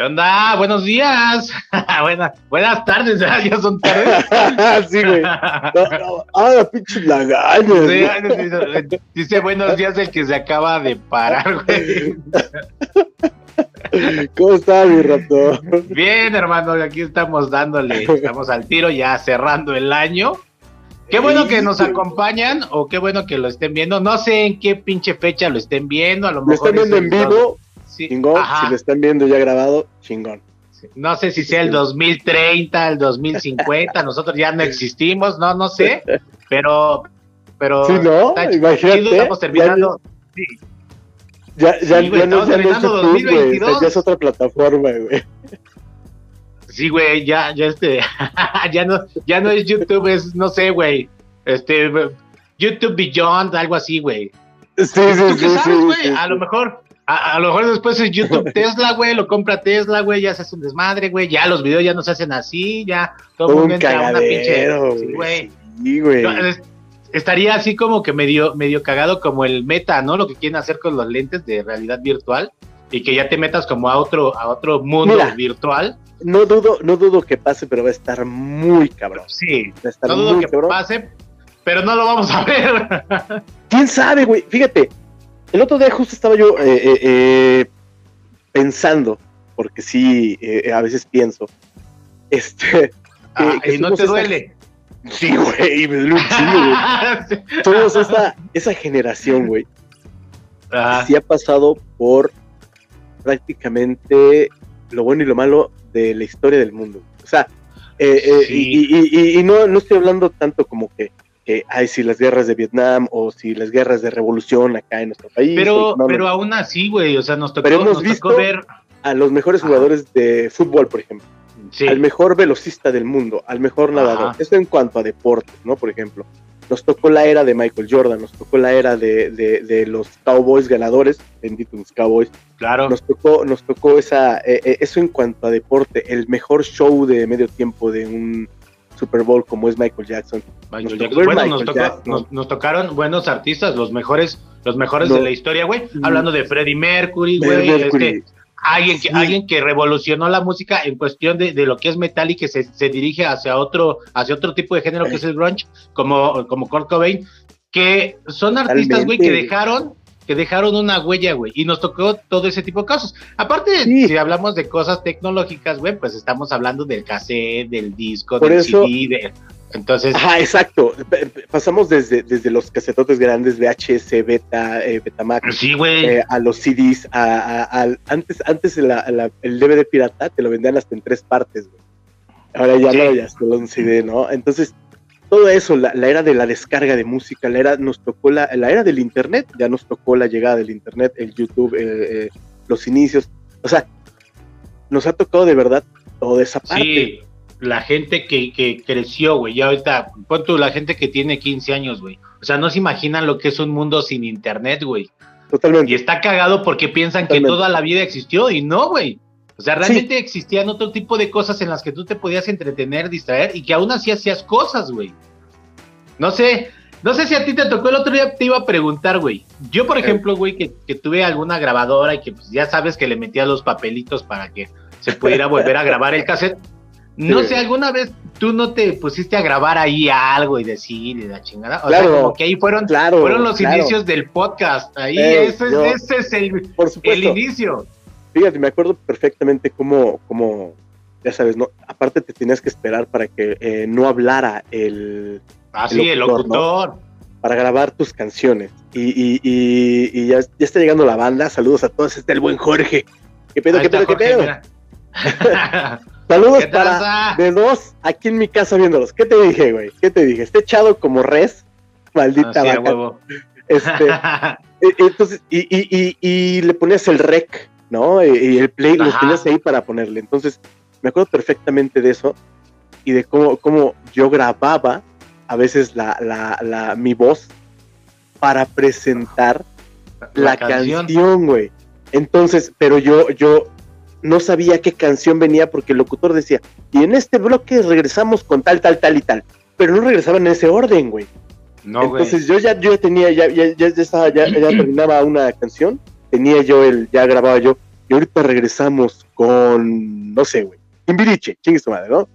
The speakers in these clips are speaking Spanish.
¿Qué onda? Buenos días. buenas, buenas tardes, ya son tardes. sí, güey. ah, pinche lagaña. dice buenos días el que se acaba de parar, güey. ¿Cómo estás, mi rato? Bien, hermano, aquí estamos dándole, estamos al tiro ya cerrando el año. Qué bueno que nos acompañan o qué bueno que lo estén viendo. No sé en qué pinche fecha lo estén viendo. A lo, mejor están viendo en vivo chingón. Si lo están viendo ya grabado, chingón. No sé si sea el 2030, el 2050, nosotros ya no existimos, no, no sé, pero, pero. Sí, no, imagínate. Estamos terminando. Ya, ya, ya, no, ya no ya es otra plataforma, güey. Sí, güey, ya, ya este, ya no, ya no es YouTube, es, no sé, güey, este, YouTube Beyond, algo así, güey. Sí, sí, sí, sí, A lo mejor, a, lo mejor después es YouTube Tesla, güey, lo compra Tesla, güey, ya se hace un desmadre, güey, ya los videos ya no se hacen así, ya todo el mundo entra una pinche. güey. Sí, güey. estaría así como que medio, medio cagado como el meta, ¿no? Lo que quieren hacer con los lentes de realidad virtual y que ya te metas como a otro, a otro mundo virtual. No dudo, no dudo que pase, pero va a estar muy cabrón. Sí, va a estar no dudo que pase, pero no lo vamos a ver. ¿Quién sabe, güey? Fíjate, el otro día justo estaba yo eh, eh, eh, pensando, porque sí, a veces pienso, este... Ah, y no te duele. Sí, güey, me duele un chingo, güey. Todos esa, esa generación, güey, sí ha pasado por prácticamente lo bueno y lo malo de la historia del mundo. O sea, y, y, no, no estoy hablando tanto como que que hay si las guerras de Vietnam o si las guerras de revolución acá en nuestro país. Pero, pero aún así, güey, o sea, nos tocó, pero hemos visto ver a los mejores jugadores de fútbol, por ejemplo. Al mejor velocista del mundo, al mejor nadador. Esto en cuanto a deportes, ¿no? Por ejemplo, nos tocó la era de Michael Jordan, nos tocó la era de, de, los Cowboys ganadores, bendito los Cowboys. Claro. Nos tocó, nos tocó esa, eh, eh, eso en cuanto a deporte, el mejor show de medio tiempo de un Super Bowl como es Michael Jackson. Bueno, nos, tocaron buenos artistas, los mejores, los mejores de la historia, güey. Mm. Hablando de Freddie Mercury, güey. Este, alguien, que, alguien que revolucionó la música en cuestión de, lo que es metal y que se, dirige hacia otro, hacia otro tipo de género que es el grunge, como, como Kurt Cobain, que son artistas, güey, que dejaron que dejaron una huella, güey, y nos tocó todo ese tipo de cosas. Aparte, si hablamos de cosas tecnológicas, güey, pues estamos hablando del cassette, del disco, del CD, de, entonces. Ajá, exacto. Pasamos desde, desde los casetotes grandes, VHS, Beta, eh, Betamax, sí, güey. Eh, a los CDs, a, antes, antes el DVD pirata te lo vendían hasta en tres partes, güey. Ahora ya no, ya solo un CD, ¿no? Entonces, todo eso, la, era de la descarga de música, la era, nos tocó la, la, era del internet, ya nos tocó la llegada del internet, el YouTube, eh, eh, los inicios, o sea, nos ha tocado de verdad toda esa parte. Sí, la gente que, que creció, güey, ya ahorita, pon tú, la gente que tiene 15 años, güey, o sea, no se imaginan lo que es un mundo sin internet, güey. Totalmente. Y está cagado porque piensan que toda la vida existió y no, güey. O sea, realmente existían otro tipo de cosas en las que tú te podías entretener, distraer y que aún así hacías cosas, güey. No sé, no sé si a ti te tocó el otro día, te iba a preguntar, güey. Yo, por ejemplo, güey, que, tuve alguna grabadora y que pues, ya sabes que le metía los papelitos para que se pudiera volver a grabar el cassette. No sé, ¿alguna vez tú no te pusiste a grabar ahí algo y decir y la chingada? O sea, como que ahí fueron, fueron los inicios del podcast. Ahí, ese, es el, el inicio. Fíjate, me acuerdo perfectamente cómo, cómo, ya sabes, ¿no? Aparte te tenías que esperar para que eh, no hablara el... Ah, sí, el locutor. Para grabar tus canciones. Y, y, ya, está llegando la banda. Saludos a todos. Está el buen Jorge. ¿Qué pedo, qué pedo, qué pedo? Saludos para de dos aquí en mi casa viéndolos. ¿Qué te dije, güey? ¿Qué te dije? Está echado como res. Maldita ah, Este, e, entonces, y, y, y, le ponías el rec ¿no? Y, el play los tenías ahí para ponerle. Entonces, me acuerdo perfectamente de eso y de cómo, cómo yo grababa a veces la, la, la, mi voz para presentar la, canción, güey. Entonces, pero yo, yo no sabía qué canción venía porque el locutor decía, y en este bloque regresamos con tal, tal, tal y tal. Pero no regresaban en ese orden, güey. No, Entonces yo ya, yo ya tenía, ya, ya, ya, estaba, ya, ya terminaba una canción tenía yo el, ya grababa yo, y ahorita regresamos con, no sé, güey, Timbiriche, chingue su madre, ¿no?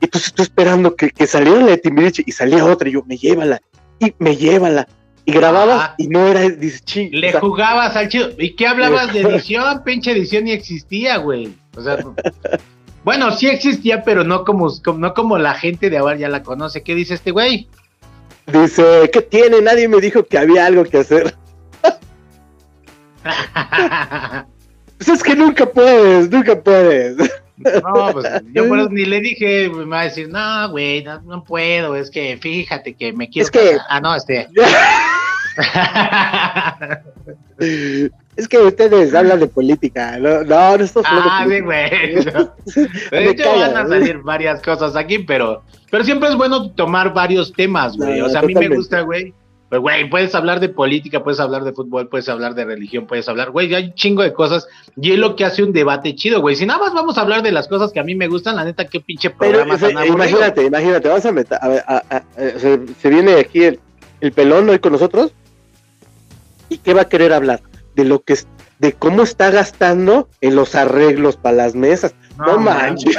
Y entonces estoy esperando que, que saliera la de Timbiriche y salía otra, y yo, me llévala, y me llévala. Y grababa y no era, dice, Le jugabas al chido. ¿Y qué hablabas de edición? Pinche edición ni existía, güey. O sea, bueno, sí existía, pero no como, no como la gente de ahora ya la conoce. ¿Qué dice este güey? Dice, ¿qué tiene? Nadie me dijo que había algo que hacer. Pues es que nunca puedes, nunca puedes. No, pues yo por eso ni le dije, me va a decir, no, güey, no, puedo, es que fíjate que me quiero. Es que. Ah, no, este. es que ustedes hablan de política, no, no, no estás Ah, sí, güey. De hecho, van a salir varias cosas aquí, pero, pero siempre es bueno tomar varios temas, güey. o sea, a mí me gusta, güey pues, güey, puedes hablar de política, puedes hablar de fútbol, puedes hablar de religión, puedes hablar, güey, hay un chingo de cosas. Y es lo que hace un debate chido, güey. Si nada más vamos a hablar de las cosas que a mí me gustan, la neta, qué pinche programa Pero, tan Imagínate, imagínate, vamos a meter, a ver, se, viene aquí el, el pelón hoy con nosotros. ¿Y qué va a querer hablar? De lo que de cómo está gastando en los arreglos para las mesas. No, manches.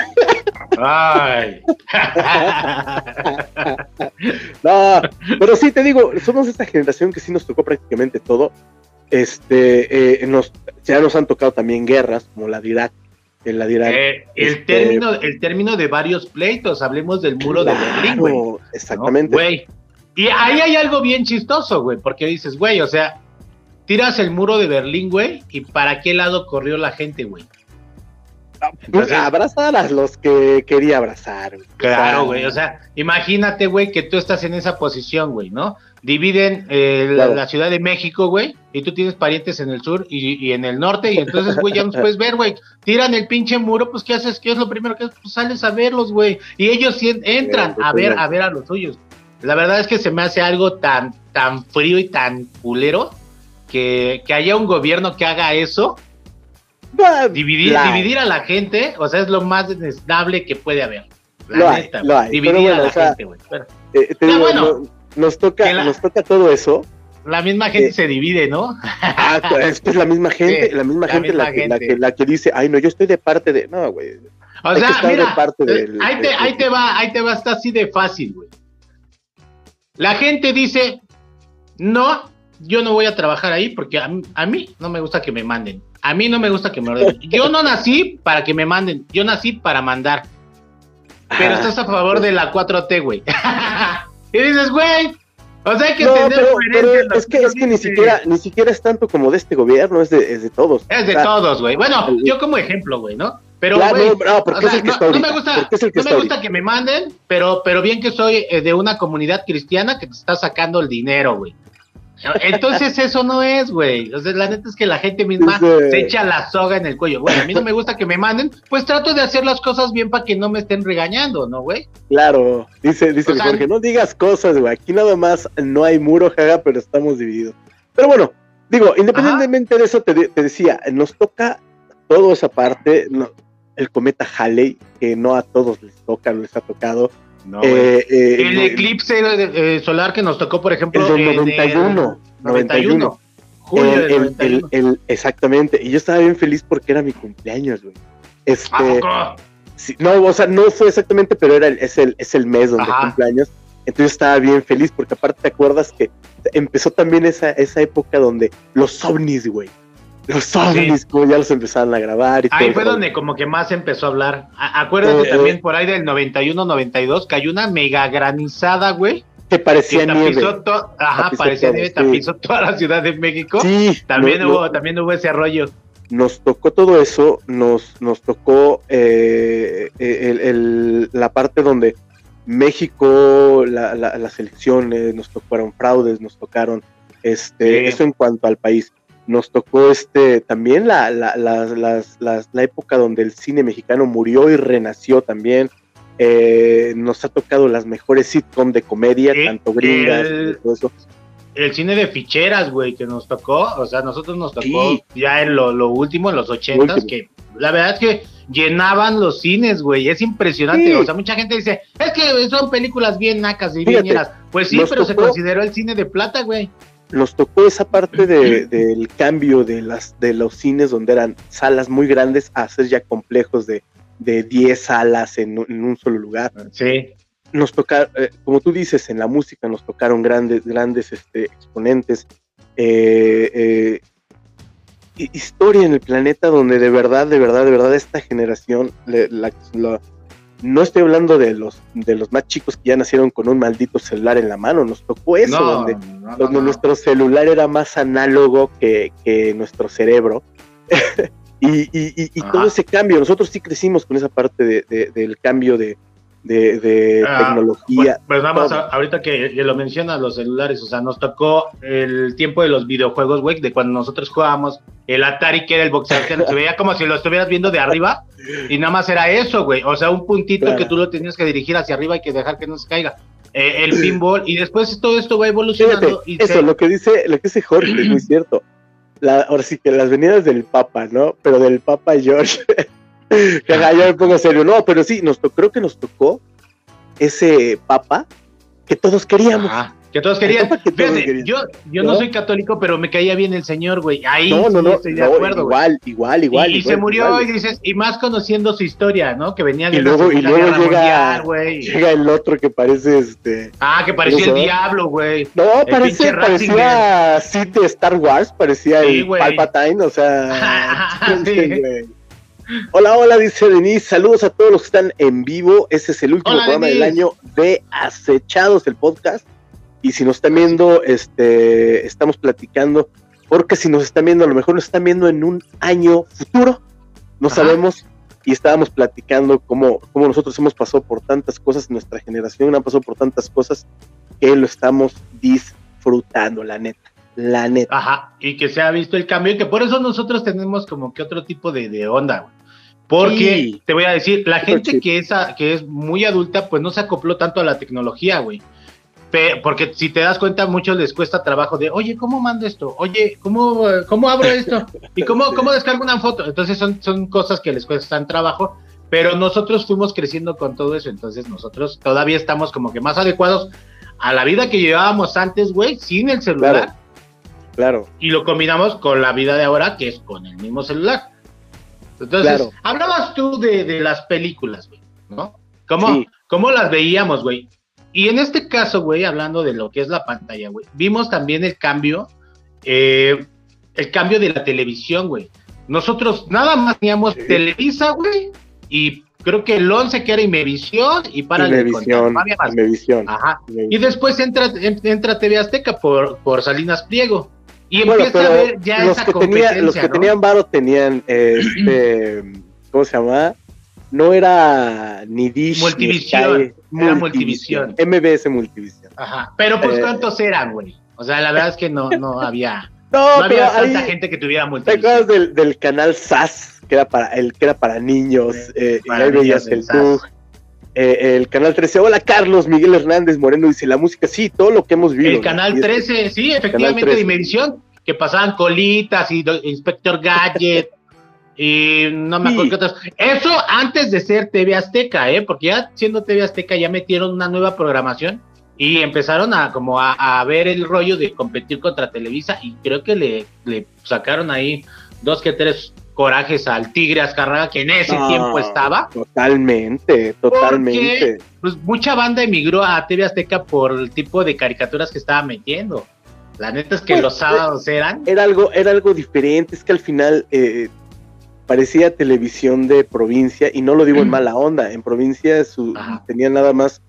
Ay. no, pero sí te digo, somos esta generación que sí nos tocó prácticamente todo. Este, eh, nos, ya nos han tocado también guerras, como la de Irak. la eh, el, este, término, el término de varios pleitos, hablemos del muro de Berlín, güey. Exactamente. Y ahí hay algo bien chistoso, güey, porque dices, güey, o sea, tiras el muro de Berlín, güey, y para qué lado corrió la gente, güey. Abrazar a los que quería abrazar. Claro, güey. O sea, imagínate, güey, que tú estás en esa posición, güey, ¿no? Dividen eh, la, Ciudad de México, güey, y tú tienes parientes en el sur y, en el norte, y entonces, güey, ya nos puedes ver, güey. Tiran el pinche muro, pues, ¿qué haces? ¿Qué es lo primero que haces? Pues sales a verlos, güey. Y ellos entran a ver, a ver a los suyos. La verdad es que se me hace algo tan, tan frío y tan culero que, que haya un gobierno que haga eso dividir, dividir a la gente, o sea, es lo más desnable que puede haber. La neta, dividir a la gente, güey. Eh, bueno, nos toca, nos toca todo eso. La misma gente eh, se divide, ¿no? Ah, es que es la misma gente, la misma, gente, la, Que, la, que, dice, ay, no, yo estoy de parte de. No, güey. O sea, mira, parte eh, ahí, te, ahí te va, ahí te va, está así de fácil, güey. La gente dice, no, yo no voy a trabajar ahí porque a, a mí no me gusta que me manden. A mí no me gusta que me ordenen. Yo no nací para que me manden, yo nací para mandar. Pero estás a favor de la 4T, güey. y dices, güey, o sea, hay que tener es que, es que ni siquiera, ni siquiera es tanto como de este gobierno, es de, es de todos. Es de todos, güey. Bueno, yo como ejemplo, güey, ¿no? Pero, güey, no, porque es el que está no, me gusta, no me gusta que me manden, pero, pero bien que soy eh, de una comunidad cristiana que te está sacando el dinero, güey. Entonces eso no es, güey. O sea, la neta es que la gente misma se echa la soga en el cuello. Güey, a mí no me gusta que me manden, pues trato de hacer las cosas bien para que no me estén regañando, ¿no, güey? Claro, dice, dice Jorge, no digas cosas, güey. Aquí nada más no hay muro, jaga, pero estamos divididos. Pero bueno, digo, independientemente de eso, te, decía, nos toca toda esa parte, el cometa Halley, que no a todos les toca, no les ha tocado eh, eh, el eclipse eh, solar que nos tocó, por ejemplo, el 91. 91. Julio exactamente. Y yo estaba bien feliz porque era mi cumpleaños, güey. Este, no, o sea, no fue exactamente, pero era el, es, el, es el mes donde cumpleaños. Entonces estaba bien feliz porque aparte te acuerdas que empezó también esa, esa época donde los ovnis, güey. Los ovnis, como ya los empezaron a grabar. Y ahí fue donde como que más empezó a hablar. acuérdate eh, también por ahí del 91, 92, que hay una mega granizada, güey. Que parecía nieve. ajá, parecía nieve, tapizó toda la Ciudad de México. Sí. También, hubo, también hubo ese arroyo. Nos tocó todo eso, nos, nos tocó eh, el, la parte donde México, la, las elecciones, nos tocaron fraudes, nos tocaron este, eso en cuanto al país nos tocó este también la, la, la, época donde el cine mexicano murió y renació también. Eh, nos ha tocado las mejores sitcom de comedia, tanto gringas el, todo eso. El cine de ficheras, güey, que nos tocó, o sea, nosotros nos tocó ya en lo, último, en los ochentas, que la verdad es que llenaban los cines, güey, es impresionante, o sea, mucha gente dice, es que son películas bien nacas y bien pues sí, pero se consideró el cine de plata, güey nos tocó esa parte del cambio de, las, de los cines donde eran salas muy grandes a hacer ya complejos de, de 10 salas en, un solo lugar. Sí. Nos tocaron, eh, como tú dices, en la música nos tocaron grandes, grandes este, exponentes. Eh, eh, historia en el planeta donde de verdad, de verdad, de verdad esta generación, no estoy hablando de los, de los más chicos que ya nacieron con un maldito celular en la mano, nos tocó eso, donde, nuestro celular era más análogo que, nuestro cerebro. y, todo ese cambio, nosotros sí crecimos con esa parte del cambio de, de, ah, tecnología. Pues, nada más, ahorita que, lo mencionas, los celulares, o sea, nos tocó el tiempo de los videojuegos, güey, de cuando nosotros jugábamos el Atari, que era el boxeador, que se veía como si lo estuvieras viendo de arriba, y nada más era eso, güey, o sea, un puntito que tú lo tenías que dirigir hacia arriba y que dejar que no se caiga. Eh, el pinball, y después todo esto va evolucionando. y eso, lo que dice, lo que dice Jorge es muy cierto. La, ahora sí que las venidas del Papa, ¿no? Pero del Papa George. ya me pongo serio. No, pero sí, nos creo que nos tocó ese papa que todos queríamos. que todos querían. yo, yo ¿No? soy católico, pero me caía bien el Señor, güey. Ahí no, no, no, estoy de acuerdo. Igual, igual, igual. Y, se murió y dices, y más conociendo su historia, ¿no? Que venía de y luego, y luego llega, llega el otro que parece este. Ah, que parecía el diablo, güey. No, parece, parecía Sid de Star Wars, parecía el Palpatine, o sea. sí. Hola, hola, dice Denise. Saludos a todos los que están en vivo. Este es el último programa del año de Acechados, el podcast. Y si nos están viendo, este, estamos platicando, porque si nos están viendo, a lo mejor nos están viendo en un año futuro, no sabemos. Y estábamos platicando cómo, cómo nosotros hemos pasado por tantas cosas, nuestra generación ha pasado por tantas cosas que lo estamos disfrutando, la neta la neta. Ajá, y que se ha visto el cambio y que por eso nosotros tenemos como que otro tipo de, onda, güey. Porque te voy a decir, la gente que es, que es muy adulta, pues no se acopló tanto a la tecnología, güey. Porque si te das cuenta, a muchos les cuesta trabajo de, oye, ¿cómo mando esto? Oye, ¿cómo, cómo abro esto? ¿Y cómo, cómo descargo una foto? Entonces son, son cosas que les cuestan trabajo, pero nosotros fuimos creciendo con todo eso, entonces nosotros todavía estamos como que más adecuados a la vida que llevábamos antes, güey, sin el celular. Claro. Y lo combinamos con la vida de ahora, que es con el mismo celular. Entonces, hablabas tú de, las películas, güey, ¿no? ¿Cómo, ¿Cómo las veíamos, güey? Y en este caso, güey, hablando de lo que es la pantalla, güey, vimos también el cambio, eh, el cambio de la televisión, güey. Nosotros nada más teníamos Televisa, güey, y creo que el 11 que era Imevisión y para Imevisión, Imevisión. Ajá. Y después entra, entra TV Azteca por, por Salinas Pliego. Y empieza a ver ya los esa que Los que tenían varo tenían, este, ¿cómo se llama? No era ni Dish. Multivisión. era Multivisión. MBS Multivisión. Ajá. Pero pues, eh, ¿cuántos eran, güey? O sea, la verdad es que no, no había. No, no había tanta gente que tuviera multivisión. ¿Te acuerdas del, del canal SAS? Que era para, el, que era para niños. Eh, y ahí veías el Tug. Eh, el canal 13. Hola Carlos, Miguel Hernández Moreno dice la música, sí, todo lo que hemos visto. El canal 13, sí, efectivamente, Dimensión, que pasaban colitas y Inspector Gadget. y no me acuerdo qué otras. Eso antes de ser TV Azteca, ¿eh? Porque ya siendo TV Azteca ya metieron una nueva programación y empezaron a como a, ver el rollo de competir contra Televisa y creo que le, le sacaron ahí dos que tres corajes al Tigre Azcarraga, que en ese tiempo estaba. Totalmente, totalmente. pues mucha banda emigró a TV Azteca por el tipo de caricaturas que estaba metiendo. La neta es que pues, los sábados eran. Era algo, era algo diferente, es que al final eh, parecía televisión de provincia, y no lo digo en mala onda, en provincia su, tenía nada más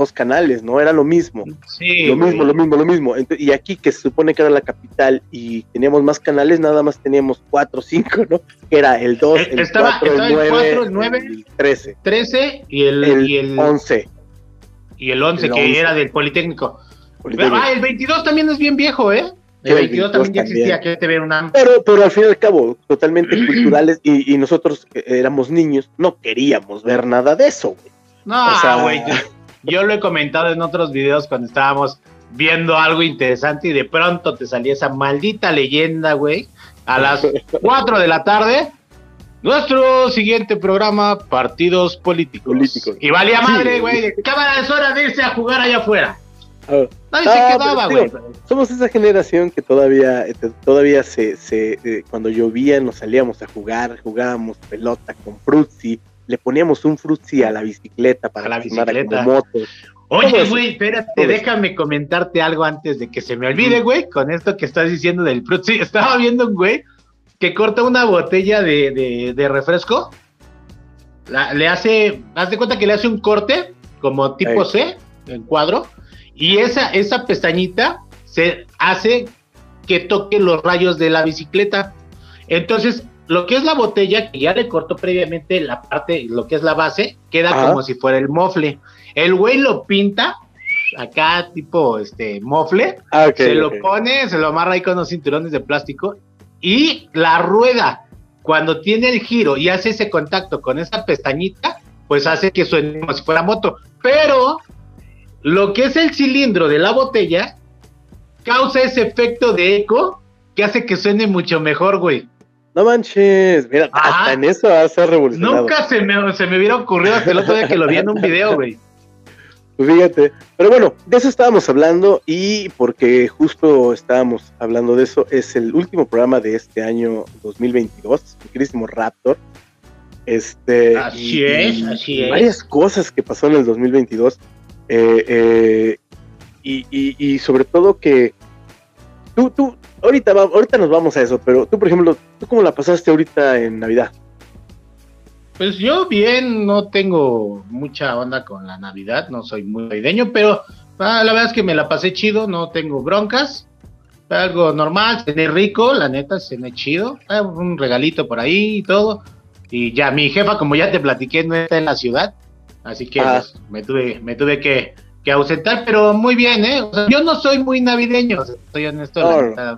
dos canales, ¿no? Era lo mismo. Sí, lo mismo, lo mismo, lo mismo. y aquí que se supone que era la capital y teníamos más canales, nada más teníamos cuatro cinco, ¿no? Que era el 2, el, el 4, el 9, el 9, el 13. 13 y el, el, y el 11. Y el 11, que era del Politécnico. Ah, el 22 también es bien viejo, ¿eh? El 22, también ya existía, que te ve una... Pero, pero al fin y al cabo, totalmente culturales, y, y, nosotros éramos niños, no queríamos ver nada de eso, güey. No, o sea, güey, yo lo he comentado en otros videos cuando estábamos viendo algo interesante y de pronto te salía esa maldita leyenda, güey, a las 4 de la tarde. Nuestro siguiente programa, partidos políticos. políticos. Y valía madre, güey. Cámara, es hora de irse a jugar allá afuera. Nadie se quedaba, güey. Somos esa generación que todavía, eh, todavía se, se eh, cuando llovía nos salíamos a jugar, jugábamos pelota con Fruitsy, le poníamos un Fruitsy a la bicicleta para la bicicleta. moto. Oye, güey, espérate, déjame comentarte algo antes de que se me olvide, güey, con esto que estás diciendo del Fruitsy. Estaba viendo un güey que corta una botella de, de, refresco, le hace, haz de cuenta que le hace un corte como tipo C, en cuadro, y esa, esa pestañita se hace que toque los rayos de la bicicleta. Entonces, lo que es la botella, que ya le cortó previamente la parte, lo que es la base, queda como si fuera el mofle. El güey lo pinta acá tipo este mofle, ah, se lo pone, se lo amarra ahí con unos cinturones de plástico y la rueda cuando tiene el giro y hace ese contacto con esa pestañita, pues hace que suene como si fuera moto. Pero lo que es el cilindro de la botella causa ese efecto de eco que hace que suene mucho mejor, güey. No manches, mira, hasta en eso va a ser revolucionario. Nunca se me, se me hubiera ocurrido hasta el otro día que lo vi en un video, güey. Pues fíjate, pero bueno, de eso estábamos hablando y porque justo estábamos hablando de eso, es el último programa de este año 2022, mi querísimo Raptor. Este, así es, así es. Varias cosas que pasó en el 2022 eh, eh, y, sobre todo que tú, tú, ahorita, ahorita nos vamos a eso, pero tú, por ejemplo, ¿tú cómo la pasaste ahorita en Navidad? Pues yo bien, no tengo mucha onda con la Navidad, no soy muy navideño, pero ah, la verdad es que me la pasé chido, no tengo broncas, algo normal, cené rico, la neta, cené chido, ah, un regalito por ahí y todo, y ya mi jefa, como ya te platiqué, no está en la ciudad, así que ah. pues, me tuve, me tuve que que ausentar, pero muy bien, ¿eh? O sea, yo no soy muy navideño, estoy honesto,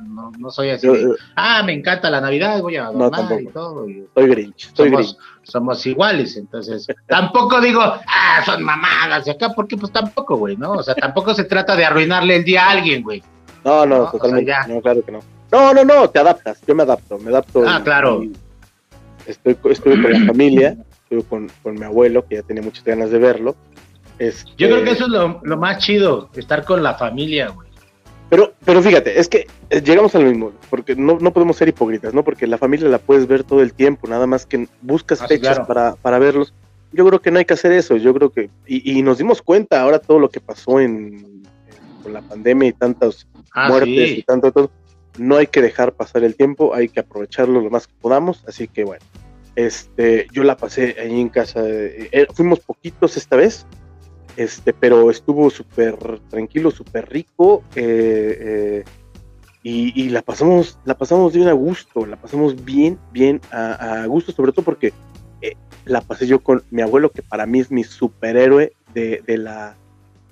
no, no, soy así. ah, me encanta la Navidad, voy a adornar y todo. soy Grinch, soy somos, Grinch. somos iguales, entonces tampoco digo, ah, son mamadas de acá, porque pues tampoco, güey, ¿no? O sea, tampoco se trata de arruinarle el día a alguien, güey. No, no, totalmente, no, claro que no. No, no, no, te adaptas, yo me adapto, me adapto. Ah, claro. estoy, estuve con la familia, estuve con, con mi abuelo, que ya tenía muchas ganas de verlo yo creo que eso es lo, más chido, estar con la familia, güey. Pero, pero fíjate, es que eh, llegamos a lo mismo, porque no, podemos ser hipócritas, ¿no? Porque la familia la puedes ver todo el tiempo, nada más que buscas ah, fechas para, para verlos. Yo creo que no hay que hacer eso, yo creo que, y, nos dimos cuenta ahora todo lo que pasó en, con la pandemia y tantas ah, muertes y tanto todo, no hay que dejar pasar el tiempo, hay que aprovecharlo lo más que podamos, así que bueno, este, yo la pasé ahí en casa, eh, fuimos poquitos esta vez, este, pero estuvo súper tranquilo, súper rico, eh, eh, y, la pasamos, la pasamos bien a gusto, la pasamos bien, bien a, gusto, sobre todo porque eh, la pasé yo con mi abuelo, que para mí es mi superhéroe de, la,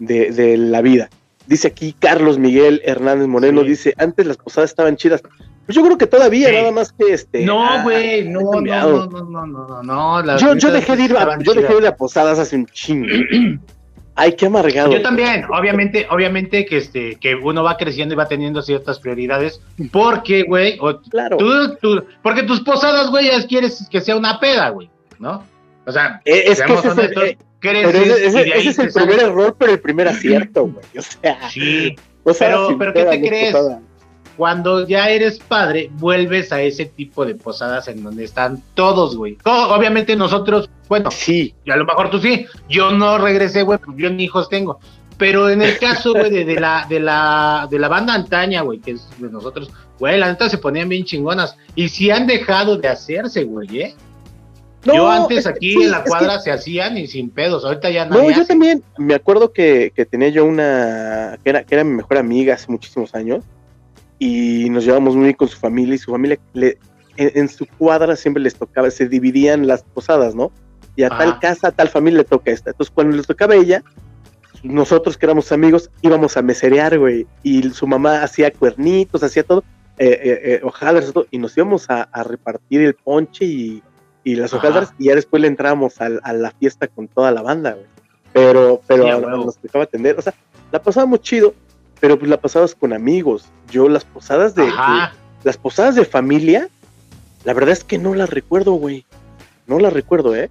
de, la vida. Dice aquí Carlos Miguel Hernández Moreno, dice, antes las posadas estaban chidas. Pues yo creo que todavía, nada más que este. No, ah, güey, no, no, no, no, no, no, no, Yo, yo dejé de ir a, yo dejé de ir a posadas hace un chingo. Ay, qué amargado. Yo también, obviamente, obviamente que este, que uno va creciendo y va teniendo ciertas prioridades, porque, güey, claro. Tú, porque tus posadas, güey, ya quieres que sea una peda, güey, ¿no? O sea, eh, es que ese es, el, eh, ese, es el primer error, pero el primer acierto, güey. O sea, sí. pero, pero ¿qué te crees? Cuando ya eres padre, vuelves a ese tipo de posadas en donde están todos, güey. obviamente nosotros, bueno, sí, y a lo mejor tú sí, yo no regresé, güey, pues yo ni hijos tengo. Pero en el caso, güey, de, la, de, la, de la banda antaña, güey, que es de nosotros, güey, la neta se ponían bien chingonas. Y si han dejado de hacerse, güey, ¿eh? yo antes aquí en la cuadra se hacían y sin pedos, ahorita ya no. No, yo también me acuerdo que, que, tenía yo una que era, que era mi mejor amiga hace muchísimos años y nos llevamos muy bien con su familia y su familia le, en, su cuadra siempre les tocaba, se dividían las posadas, ¿no? Y a tal casa, a tal familia le toca esta. Entonces cuando les tocaba a ella, nosotros que éramos amigos íbamos a meserear, güey, y su mamá hacía cuernitos, hacía todo, eh, eh, eh y nos íbamos a, repartir el ponche y, y las hojaldras y ya después le entrábamos a, la fiesta con toda la banda, güey. Pero, pero nos tocaba atender, o sea, la pasábamos chido, pero pues la pasabas con amigos. Yo las posadas de, las posadas de familia, la verdad es que no las recuerdo, güey. No las recuerdo, ¿eh?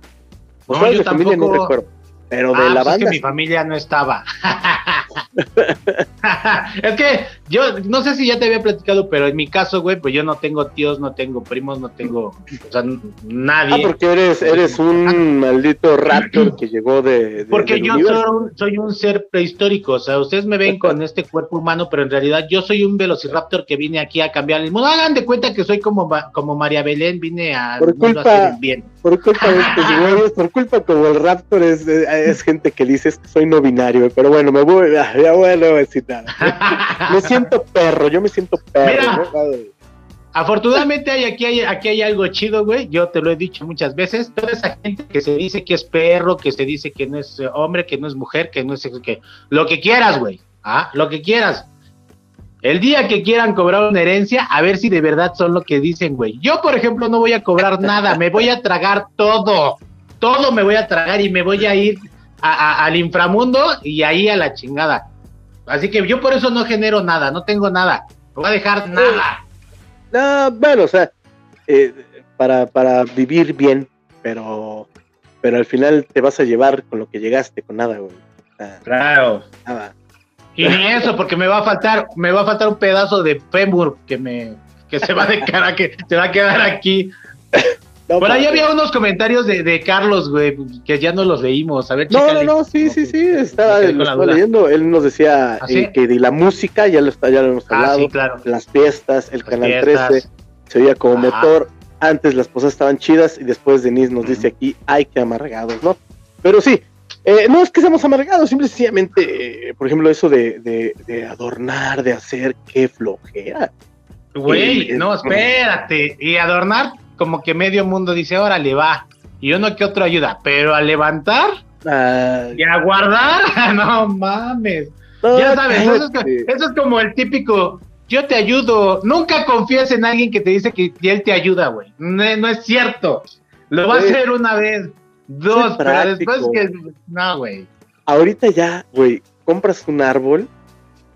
Posadas de familia no recuerdo. Pero de ah, la pues banda. Es que mi familia no estaba. es que yo no sé si ya te había platicado, pero en mi caso, güey, pues yo no tengo tíos, no tengo primos, no tengo, o sea, nadie. Ah, porque eres, eres un maldito raptor que llegó de. porque yo soy un, ser prehistórico, o sea, ustedes me ven con este cuerpo humano, pero en realidad yo soy un velociraptor que vine aquí a cambiar el mundo. Hagan de cuenta que soy como, como María Belén, vine a por culpa, bien. Por culpa de estos por culpa como el raptor es, es gente que dice que soy no binario, pero bueno, me voy, ya bueno, decir nada. Me siento perro, yo me siento perro. Afortunadamente hay aquí, hay aquí hay algo chido, güey. Yo te lo he dicho muchas veces. Toda esa gente que se dice que es perro, que se dice que no es hombre, que no es mujer, que no es que lo que quieras, güey. Ah, lo que quieras. El día que quieran cobrar una herencia, a ver si de verdad son lo que dicen, güey. Yo, por ejemplo, no voy a cobrar nada, me voy a tragar todo. Todo me voy a tragar y me voy a ir al inframundo y ahí a la chingada. Así que yo por eso no genero nada, no tengo nada. No voy a dejar nada. No, bueno, o sea, eh, para, para vivir bien, pero, pero al final te vas a llevar con lo que llegaste, con nada, güey. claro. Nada. Y ni eso, porque me va a faltar, me va a faltar un pedazo de fémur que me, que se va a cara, que se va a quedar aquí. Por ahí había unos comentarios de, de, Carlos, güey, que ya no los leímos. A ver, No, no, no, sí, sí, sí, estaba, leyendo. Él nos decía ¿Ah, eh, que de la música, ya lo, está, ya lo hemos ah, hablado, claro. las fiestas, el Canal 13, se oía como motor. Antes las cosas estaban chidas y después Denise nos dice aquí, ay, qué amargados, ¿no? Pero sí, eh, no es que seamos amargados, simplemente, eh, por ejemplo, eso de, de, de, adornar, de hacer, qué flojera. Güey, no, espérate. Y adornar, como que medio mundo dice, órale, va. Y uno que otro ayuda, pero a levantar y a guardar, no mames. ya sabes, eso es, como el típico, yo te ayudo. Nunca confías en alguien que te dice que él te ayuda, güey. No, es cierto. Lo va a hacer una vez, dos, pero después que. No, güey. Ahorita ya, güey, compras un árbol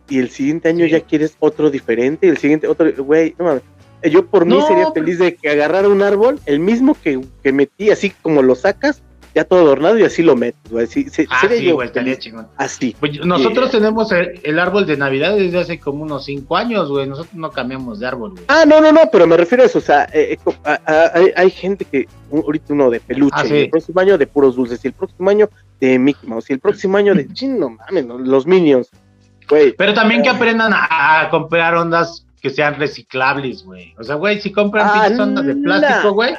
y el siguiente año ya quieres otro diferente, y el siguiente otro, güey, no mames. Yo por mí sería feliz de que agarrara un árbol, el mismo que, que metí, así como lo sacas, ya todo adornado y así lo metes, güey. Sí, ah, sí, güey, estaría chingón. Así. Pues nosotros tenemos el, árbol de Navidad desde hace como unos cinco años, güey. Nosotros no cambiamos de árbol, güey. Ah, no, no, no, pero me refiero a eso. O sea, eh, eh, hay, gente que ahorita uno de peluche, ah, el próximo año de puros dulces, y el próximo año de Mickey Mouse, y el próximo año de chino, mames, los Minions. Güey. Pero también que aprendan a comprar ondas que sean reciclables, güey. O sea, güey, si compran ah, ondas de plástico, güey.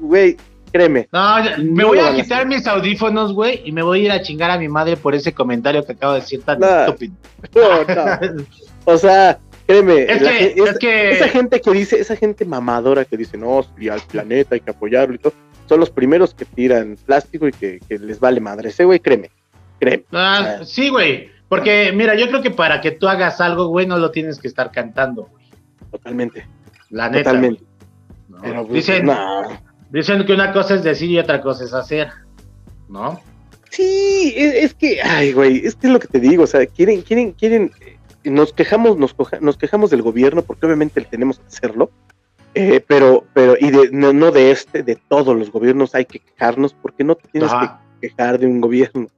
Güey, créeme. No, me voy a quitar mis audífonos, güey, y me voy a ir a chingar a mi madre por ese comentario que acabo de decir tan estúpido. No, no. o sea, créeme. Es que, Esa gente que dice, esa gente mamadora que dice, no, y al planeta hay que apoyarlo y todo, son los primeros que tiran plástico y que, les vale madre. Ese güey, créeme. Créeme. Ah, sí, güey. Porque, mira, yo creo que para que tú hagas algo, güey, no lo tienes que estar cantando, güey. Totalmente. La neta. Totalmente. Pues, dicen, dicen que una cosa es decir y otra cosa es hacer, ¿no? Sí, es, que, ay, güey, es que es lo que te digo, o sea, quieren, quieren, quieren, eh, nos quejamos, nos, nos quejamos del gobierno porque obviamente tenemos que hacerlo, eh, pero, pero, y de, no, de este, de todos los gobiernos hay que quejarnos porque no tienes que quejar de un gobierno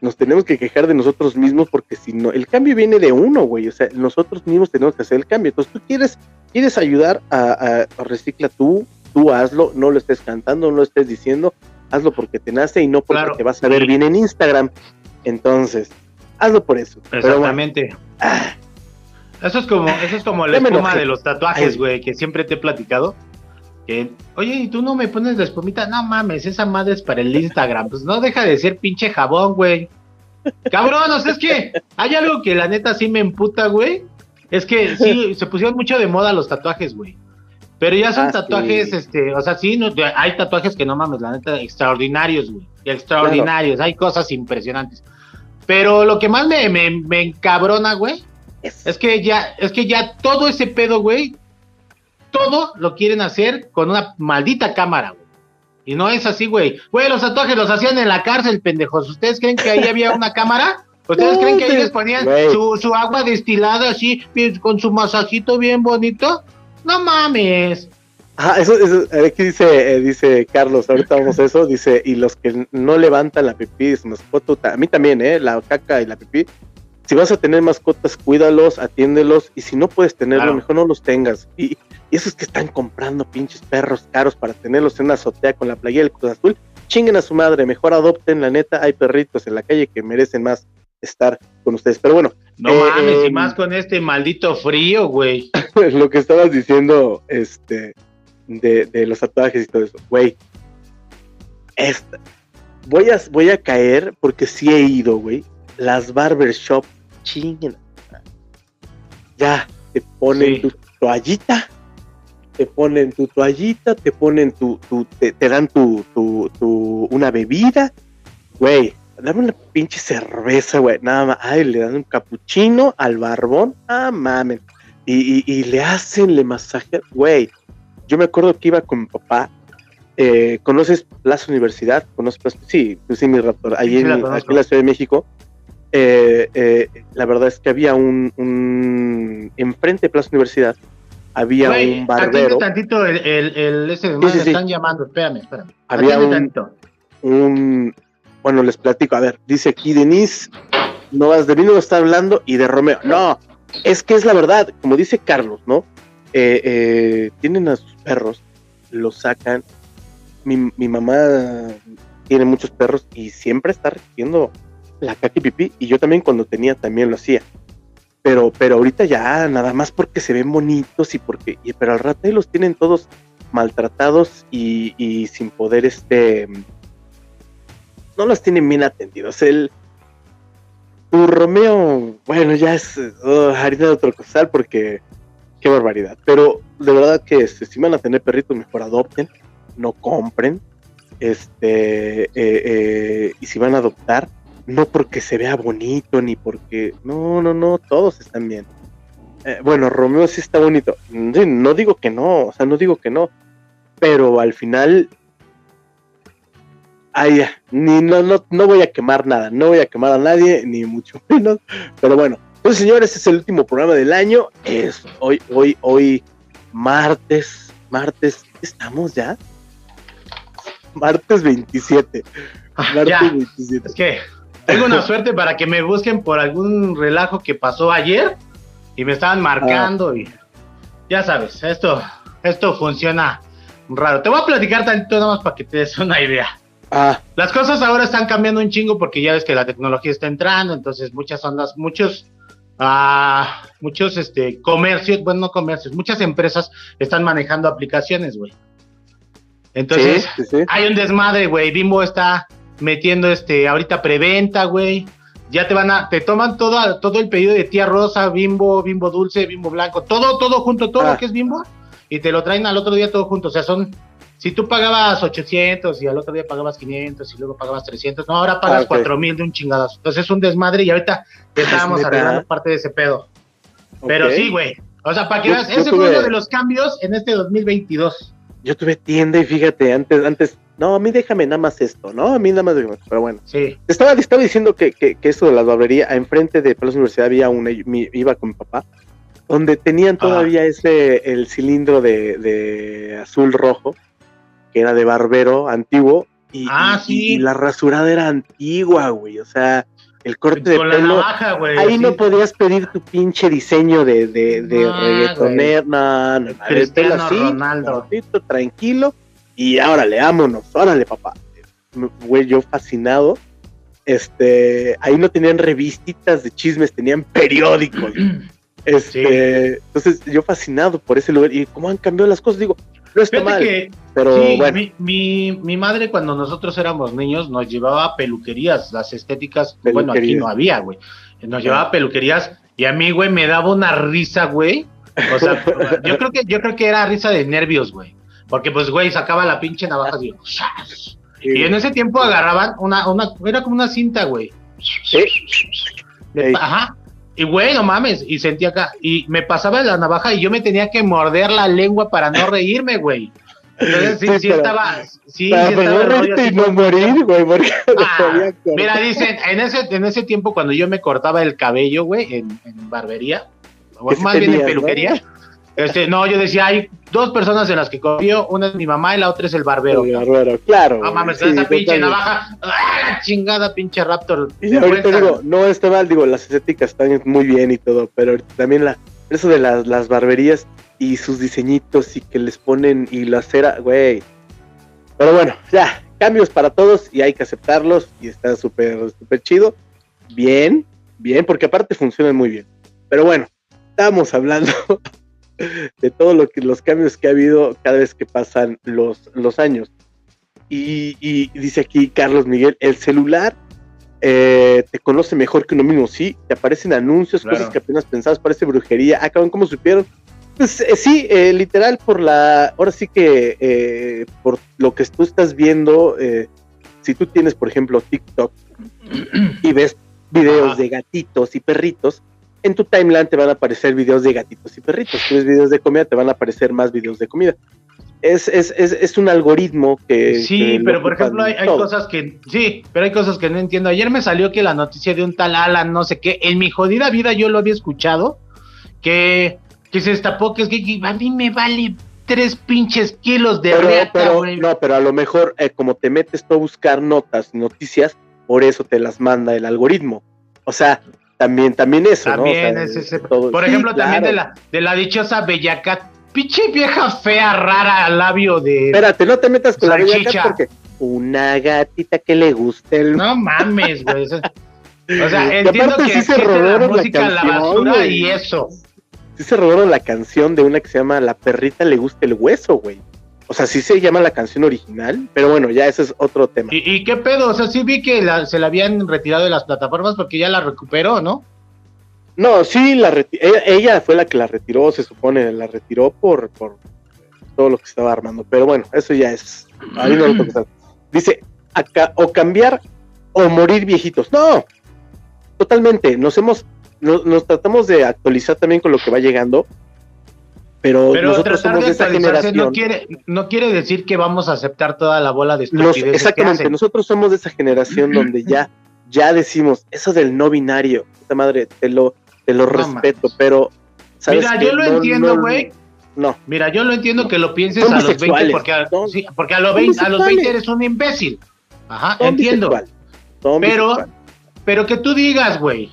nos tenemos que quejar de nosotros mismos porque si no, el cambio viene de uno, güey, o sea, nosotros mismos tenemos que hacer el cambio. Entonces, tú quieres, quieres ayudar a, recicla tú, tú hazlo, no lo estés cantando, no lo estés diciendo, hazlo porque te nace y no porque te vas a ver bien en Instagram. Entonces, hazlo por eso. Exactamente. Ah. eso es como, eso es como la espuma de los tatuajes, güey, que siempre te he platicado. Oye, ¿y tú no me pones la espumita? No mames, esa madre es para el Instagram. Pues no deja de ser pinche jabón, güey. Cabrón, o sea, es que hay algo que la neta sí me emputa, güey. Es que sí, se pusieron mucho de moda los tatuajes, güey. Pero ya son ah, tatuajes, este, o sea, sí, hay tatuajes que no mames, la neta, extraordinarios, güey. Extraordinarios, hay cosas impresionantes. Pero lo que más me, me, me encabrona, güey, es que ya, es que ya todo ese pedo, güey, todo lo quieren hacer con una maldita cámara, güey. Y no es así, güey. Güey, los tatuajes los hacían en la cárcel, pendejos. ¿Ustedes creen que ahí había una cámara? ¿Ustedes creen que ahí les ponían su, agua destilada así, con su masajito bien bonito? No mames. Ah, eso, eso, aquí dice, eh, dice Carlos, ahorita vamos a eso, dice, y los que no levantan la pipí de su mascota, a mí también, ¿eh? La caca y la pipí. Si vas a tener mascotas, cuídalos, atiéndelos, y si no puedes tenerlo, mejor no los tengas. Y, y, esos que están comprando pinches perros caros para tenerlos en una azotea con la playa del Cruz Azul, chinguen a su madre, mejor adopten, la neta, hay perritos en la calle que merecen más estar con ustedes. Pero bueno. No mames, y em, más con este maldito frío, güey. lo que estabas diciendo, este, de, los tatuajes y todo eso. Güey, voy, a, voy a caer porque sí he ido, güey. Las barbershop, chinguen. Ya, te ponen tu toallita, te ponen tu toallita, te ponen tu, tu te, dan tu, tu, tu, una bebida, güey, dame una pinche cerveza, güey, nada más, ay, le dan un capuchino al barbón, ah, mames, y, y, y le hacen, le masaje, güey, yo me acuerdo que iba con mi papá. Eh, ¿Conoces Plaza Universidad? ¿Conoces Plaza? Sí, pues sí, mi raptor. Ahí en, aquí en la Ciudad de México. Eh, eh, la verdad es que había un, un enfrente de Plaza Universidad había un barbero. tantito el, el, el ese sí, sí, están llamando, espérame, espérame. Había un, un, bueno, les platico, a ver, dice aquí Denise, no vas de mí no está hablando y de Romeo. No, es que es la verdad, como dice Carlos, ¿no? Eh, tienen a sus perros, los sacan. Mi, mi, mamá tiene muchos perros y siempre está recogiendo la caca y pipí. Y yo también cuando tenía también lo hacía. Pero, pero ahorita ya nada más porque se ven bonitos y porque, pero al rato ahí los tienen todos maltratados y, sin poder este no los tienen bien atendidos. El tu Romeo, bueno, ya es oh, harina de otro costal porque qué barbaridad. Pero de verdad que este, si van a tener perritos, mejor adopten, no compren. Este, eh, eh, y si van a adoptar, no porque se vea bonito, ni porque. No, no, no, todos están bien. Eh, bueno, Romeo sí está bonito. No digo que no, o sea, no digo que no. Pero al final. Ay, ni, no, no, no voy a quemar nada, no voy a quemar a nadie, ni mucho menos. Pero bueno, pues señores, este es el último programa del año. Es hoy, hoy, hoy, martes, martes, ¿estamos ya? Martes 27. Ah, martes 27. Es que tengo una suerte para que me busquen por algún relajo que pasó ayer y me estaban marcando ah. y ya sabes, esto, esto funciona raro. Te voy a platicar tantito nada más para que te des una idea. Ah. Las cosas ahora están cambiando un chingo porque ya ves que la tecnología está entrando, entonces muchas ondas, muchos a muchos este, comercios, bueno, no comercios, muchas empresas están manejando aplicaciones, güey. Entonces, hay un desmadre, güey. Bimbo está metiendo este ahorita preventa, güey. Ya te van a, te toman todo, todo el pedido de tía Rosa, Bimbo, Bimbo Dulce, Bimbo Blanco, todo, todo junto, todo lo ah. que es Bimbo, y te lo traen al otro día todo junto. O sea, son si tú pagabas 800 y al otro día pagabas 500 y luego pagabas 300, no, ahora pagas 4000 ah, de un chingadazo. Entonces es un desmadre y ahorita estábamos arreglando parte de ese pedo. Pero sí, güey. O sea, para que veas, ese fue uno de los cambios en este 2022. Yo tuve tienda y fíjate, antes, antes, no, a mí déjame nada más esto, ¿no? A mí nada más, pero bueno. Sí. Estaba, estaba diciendo que, que, que eso de la barbería, enfrente de Plaza Universidad había una, iba con mi papá, donde tenían todavía ese, el cilindro de, de azul rojo, que era de barbero antiguo y, ah, la rasurada era antigua, güey. O sea, el corte de pelo. ahí no podías pedir tu pinche diseño de, de, de no, reggaetoner, no, no, el pelo así, Ronaldo. tranquilo, y órale, vámonos, órale, papá. Güey, yo fascinado. Este, ahí no tenían revistitas de chismes, tenían periódicos. Este, entonces yo fascinado por ese lugar y cómo han cambiado las cosas, digo, no está mal. pero bueno. mi, mi, madre cuando nosotros éramos niños nos llevaba peluquerías, las estéticas, bueno, aquí no había, güey. Nos llevaba a peluquerías y a mí, güey, me daba una risa, güey. O sea, yo creo que yo creo que era risa de nervios, güey. Porque pues, güey, sacaba la pinche navaja y, y en ese tiempo agarraban una, una, era como una cinta, güey. ¿Sí? Ajá. Y güey, no mames, y sentía acá, y me pasaba la navaja y yo me tenía que morder la lengua para no reírme, güey. Entonces sí, sí, estaba, sí, para sí reírte y no morir, güey, porque ah, Mira, dicen, en ese, en ese tiempo cuando yo me cortaba el cabello, güey, en, en barbería, o más bien en peluquería, Este, no, yo decía, hay dos personas en las que confío, una es mi mamá y la otra es el barbero. El barbero, claro. No mames, esa pinche navaja, ¡ah, chingada pinche Raptor. Y ahorita digo, no está mal, digo, las estéticas están muy bien y todo, pero también la, eso de las, las barberías y sus diseñitos y que les ponen y la cera, güey. Pero bueno, ya, cambios para todos y hay que aceptarlos y está súper, súper chido. Bien, bien, porque aparte funcionan muy bien. Pero bueno, estamos hablando de todos lo que, los cambios que ha habido cada vez que pasan los, los años. Y, dice aquí Carlos Miguel, el celular eh, te conoce mejor que uno mismo, sí, te aparecen anuncios, cosas que apenas pensabas, parece brujería, acaban como supieron. Pues eh, sí, eh, literal por la, ahora sí que por lo que tú estás viendo, si tú tienes por ejemplo TikTok y ves videos de gatitos y perritos, en tu timeline te van a aparecer videos de gatitos y perritos. Si ves videos de comida, te van a aparecer más videos de comida. Es, es, es, es un algoritmo que... Sí, pero por ejemplo hay, hay, cosas que... Sí, pero hay cosas que no entiendo. Ayer me salió que la noticia de un tal Alan, no sé qué, en mi jodida vida yo lo había escuchado, que, que se destapó que es que a mí me vale tres pinches kilos de pero, No, pero a lo mejor eh, como te metes tú a buscar notas, noticias, por eso te las manda el algoritmo. O sea, también, también eso, también ¿no? es ese, por ejemplo, también de la, de la dichosa Bellacat, pinche vieja fea, rara, labio de. Espérate, no te metas con la Bellacat porque una gatita que le guste el. No mames, güey. o sea, entiendo que sí se robaron la música la, basura y eso. Sí se robaron la canción de una que se llama La perrita le gusta el hueso, güey. O sea, sí se llama la canción original, pero bueno, ya ese es otro tema. ¿Y, qué pedo? O sea, sí vi que se la habían retirado de las plataformas porque ya la recuperó, ¿no? No, sí, la ella, fue la que la retiró, se supone, la retiró por, por todo lo que estaba armando. Pero bueno, eso ya es. Ahí no lo Dice, acá, o cambiar o morir viejitos. No, totalmente. Nos hemos, nos tratamos de actualizar también con lo que va llegando pero, nosotros somos de, esa generación. No quiere, no quiere decir que vamos a aceptar toda la bola de estupideces Exactamente, nosotros somos de esa generación donde ya, ya decimos, eso del no binario, esta madre, te lo, te lo respeto, pero... Mira, yo lo entiendo, güey. No, Mira, yo lo entiendo que lo pienses a los 20, porque a, porque a, los 20, a los 20 eres un imbécil. Ajá, entiendo. Pero, pero que tú digas, güey,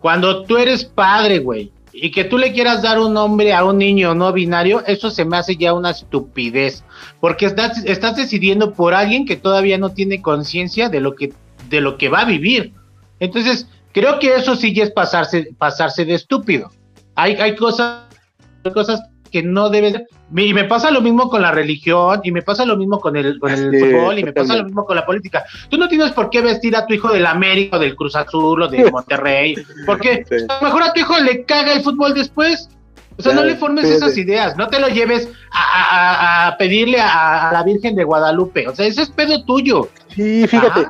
cuando tú eres padre, güey, y que tú le quieras dar un nombre a un niño no binario, eso se me hace ya una estupidez, porque estás, estás decidiendo por alguien que todavía no tiene conciencia de lo que de lo que va a vivir. Entonces, creo que eso sí es pasarse pasarse de estúpido. Hay hay cosas cosas que no deben y me pasa lo mismo con la religión y me pasa lo mismo con el, con el fútbol y me pasa lo mismo con la política. Tú no tienes por qué vestir a tu hijo del América o del Cruz Azul o de Monterrey, porque a lo mejor a tu hijo le caga el fútbol después. O sea, no le formes esas ideas, no te lo lleves a, pedirle a, la Virgen de Guadalupe. O sea, ese es pedo tuyo. Sí, fíjate,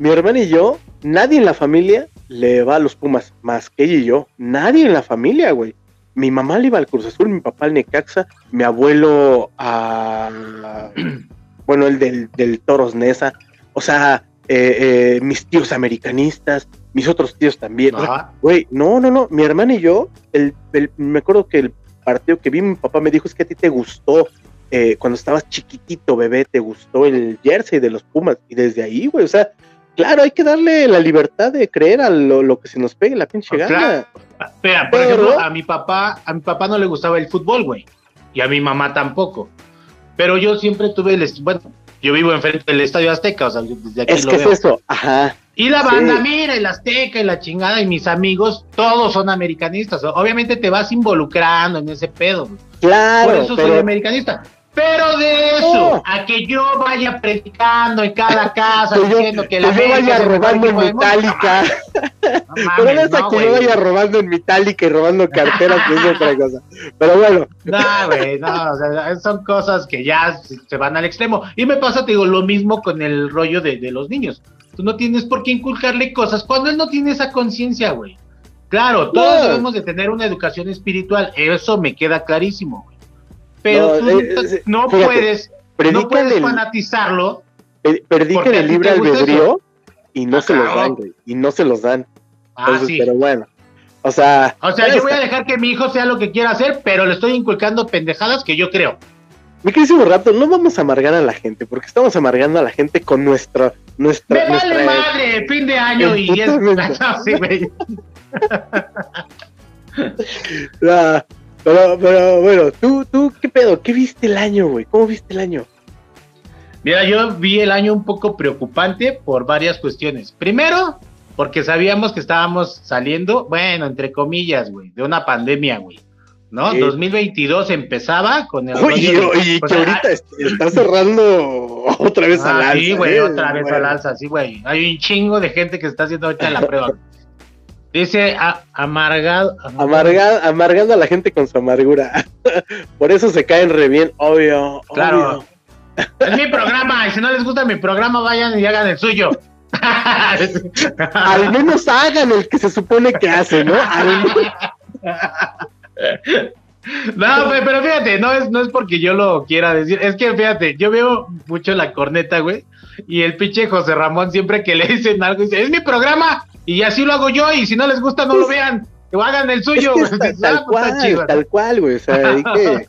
mi hermana y yo, nadie en la familia le va a los Pumas, más que ella y yo. Nadie en la familia, güey mi mamá le iba al Cruz Azul, mi papá al Necaxa, mi abuelo a, bueno, el del, del Toros Nesa, o sea, eh, eh, mis tíos americanistas, mis otros tíos también. Güey, no, no, no, mi hermana y yo, el, me acuerdo que el partido que vi, mi papá me dijo es que a ti te gustó, eh, cuando estabas chiquitito, bebé, te gustó el jersey de los Pumas, y desde ahí, güey, o sea, Claro, hay que darle la libertad de creer a lo, que se nos pegue la pinche ah, gana. Espera, por ejemplo, a mi papá, a mi papá no le gustaba el fútbol, güey. Y a mi mamá tampoco. Pero yo siempre tuve el, bueno, yo vivo enfrente del Estadio Azteca, o sea, desde aquí es que es eso, ajá. Y la banda, mira, el Azteca y la chingada, y mis amigos, todos son americanistas. Obviamente te vas involucrando en ese pedo. Claro. Por eso soy americanista. Pero de eso, a que yo vaya predicando en cada casa diciendo que, la que vaya robando en Metallica. Pero no es a que yo vaya robando en Metallica y robando carteras, que es otra cosa. Pero bueno. No, güey, no, o sea, son cosas que ya se van al extremo. Y me pasa, te digo, lo mismo con el rollo de, de los niños. Tú no tienes por qué inculcarle cosas cuando él no tiene esa conciencia, güey. Claro, todos debemos de tener una educación espiritual, eso me queda clarísimo, güey pero no, tú no puedes, no puedes fanatizarlo. Predican el libre albedrío y no ah, se los dan, y no se los dan. Ah, pero bueno. O sea, o sea, yo voy a dejar que mi hijo sea lo que quiera hacer, pero le estoy inculcando pendejadas que yo creo. Mi querido rato, no vamos a amargar a la gente, porque estamos amargando a la gente con nuestra. nuestra Me vale madre, fin de año y es. sí, güey. pero, pero bueno, ¿tú, tú, ¿qué pedo? ¿Qué viste el año, güey? ¿Cómo viste el año? Mira, yo vi el año un poco preocupante por varias cuestiones. Primero, porque sabíamos que estábamos saliendo, bueno, entre comillas, güey, de una pandemia, güey. ¿No? 2022 empezaba con el. Oye, oye, que ahorita está cerrando otra vez al ah, alza. Sí, güey, ¿eh? otra vez al alza, sí, güey. Hay un chingo de gente que está haciendo ahorita la prueba. Dice amargado, amargado. Amargando a la gente con su amargura. Por eso se caen re bien, obvio. Claro. Es mi programa, y si no les gusta mi programa, vayan y hagan el suyo. Al menos hagan el que se supone que hacen, ¿no? No, pero fíjate, no es, no es porque yo lo quiera decir, es que fíjate, yo veo mucho la corneta, güey, y el pinche José Ramón siempre que le dicen algo dice, es mi programa, y así lo hago yo, y si no les gusta no lo vean, o hagan el suyo. tal, cual, tal cual, güey, o sea, que...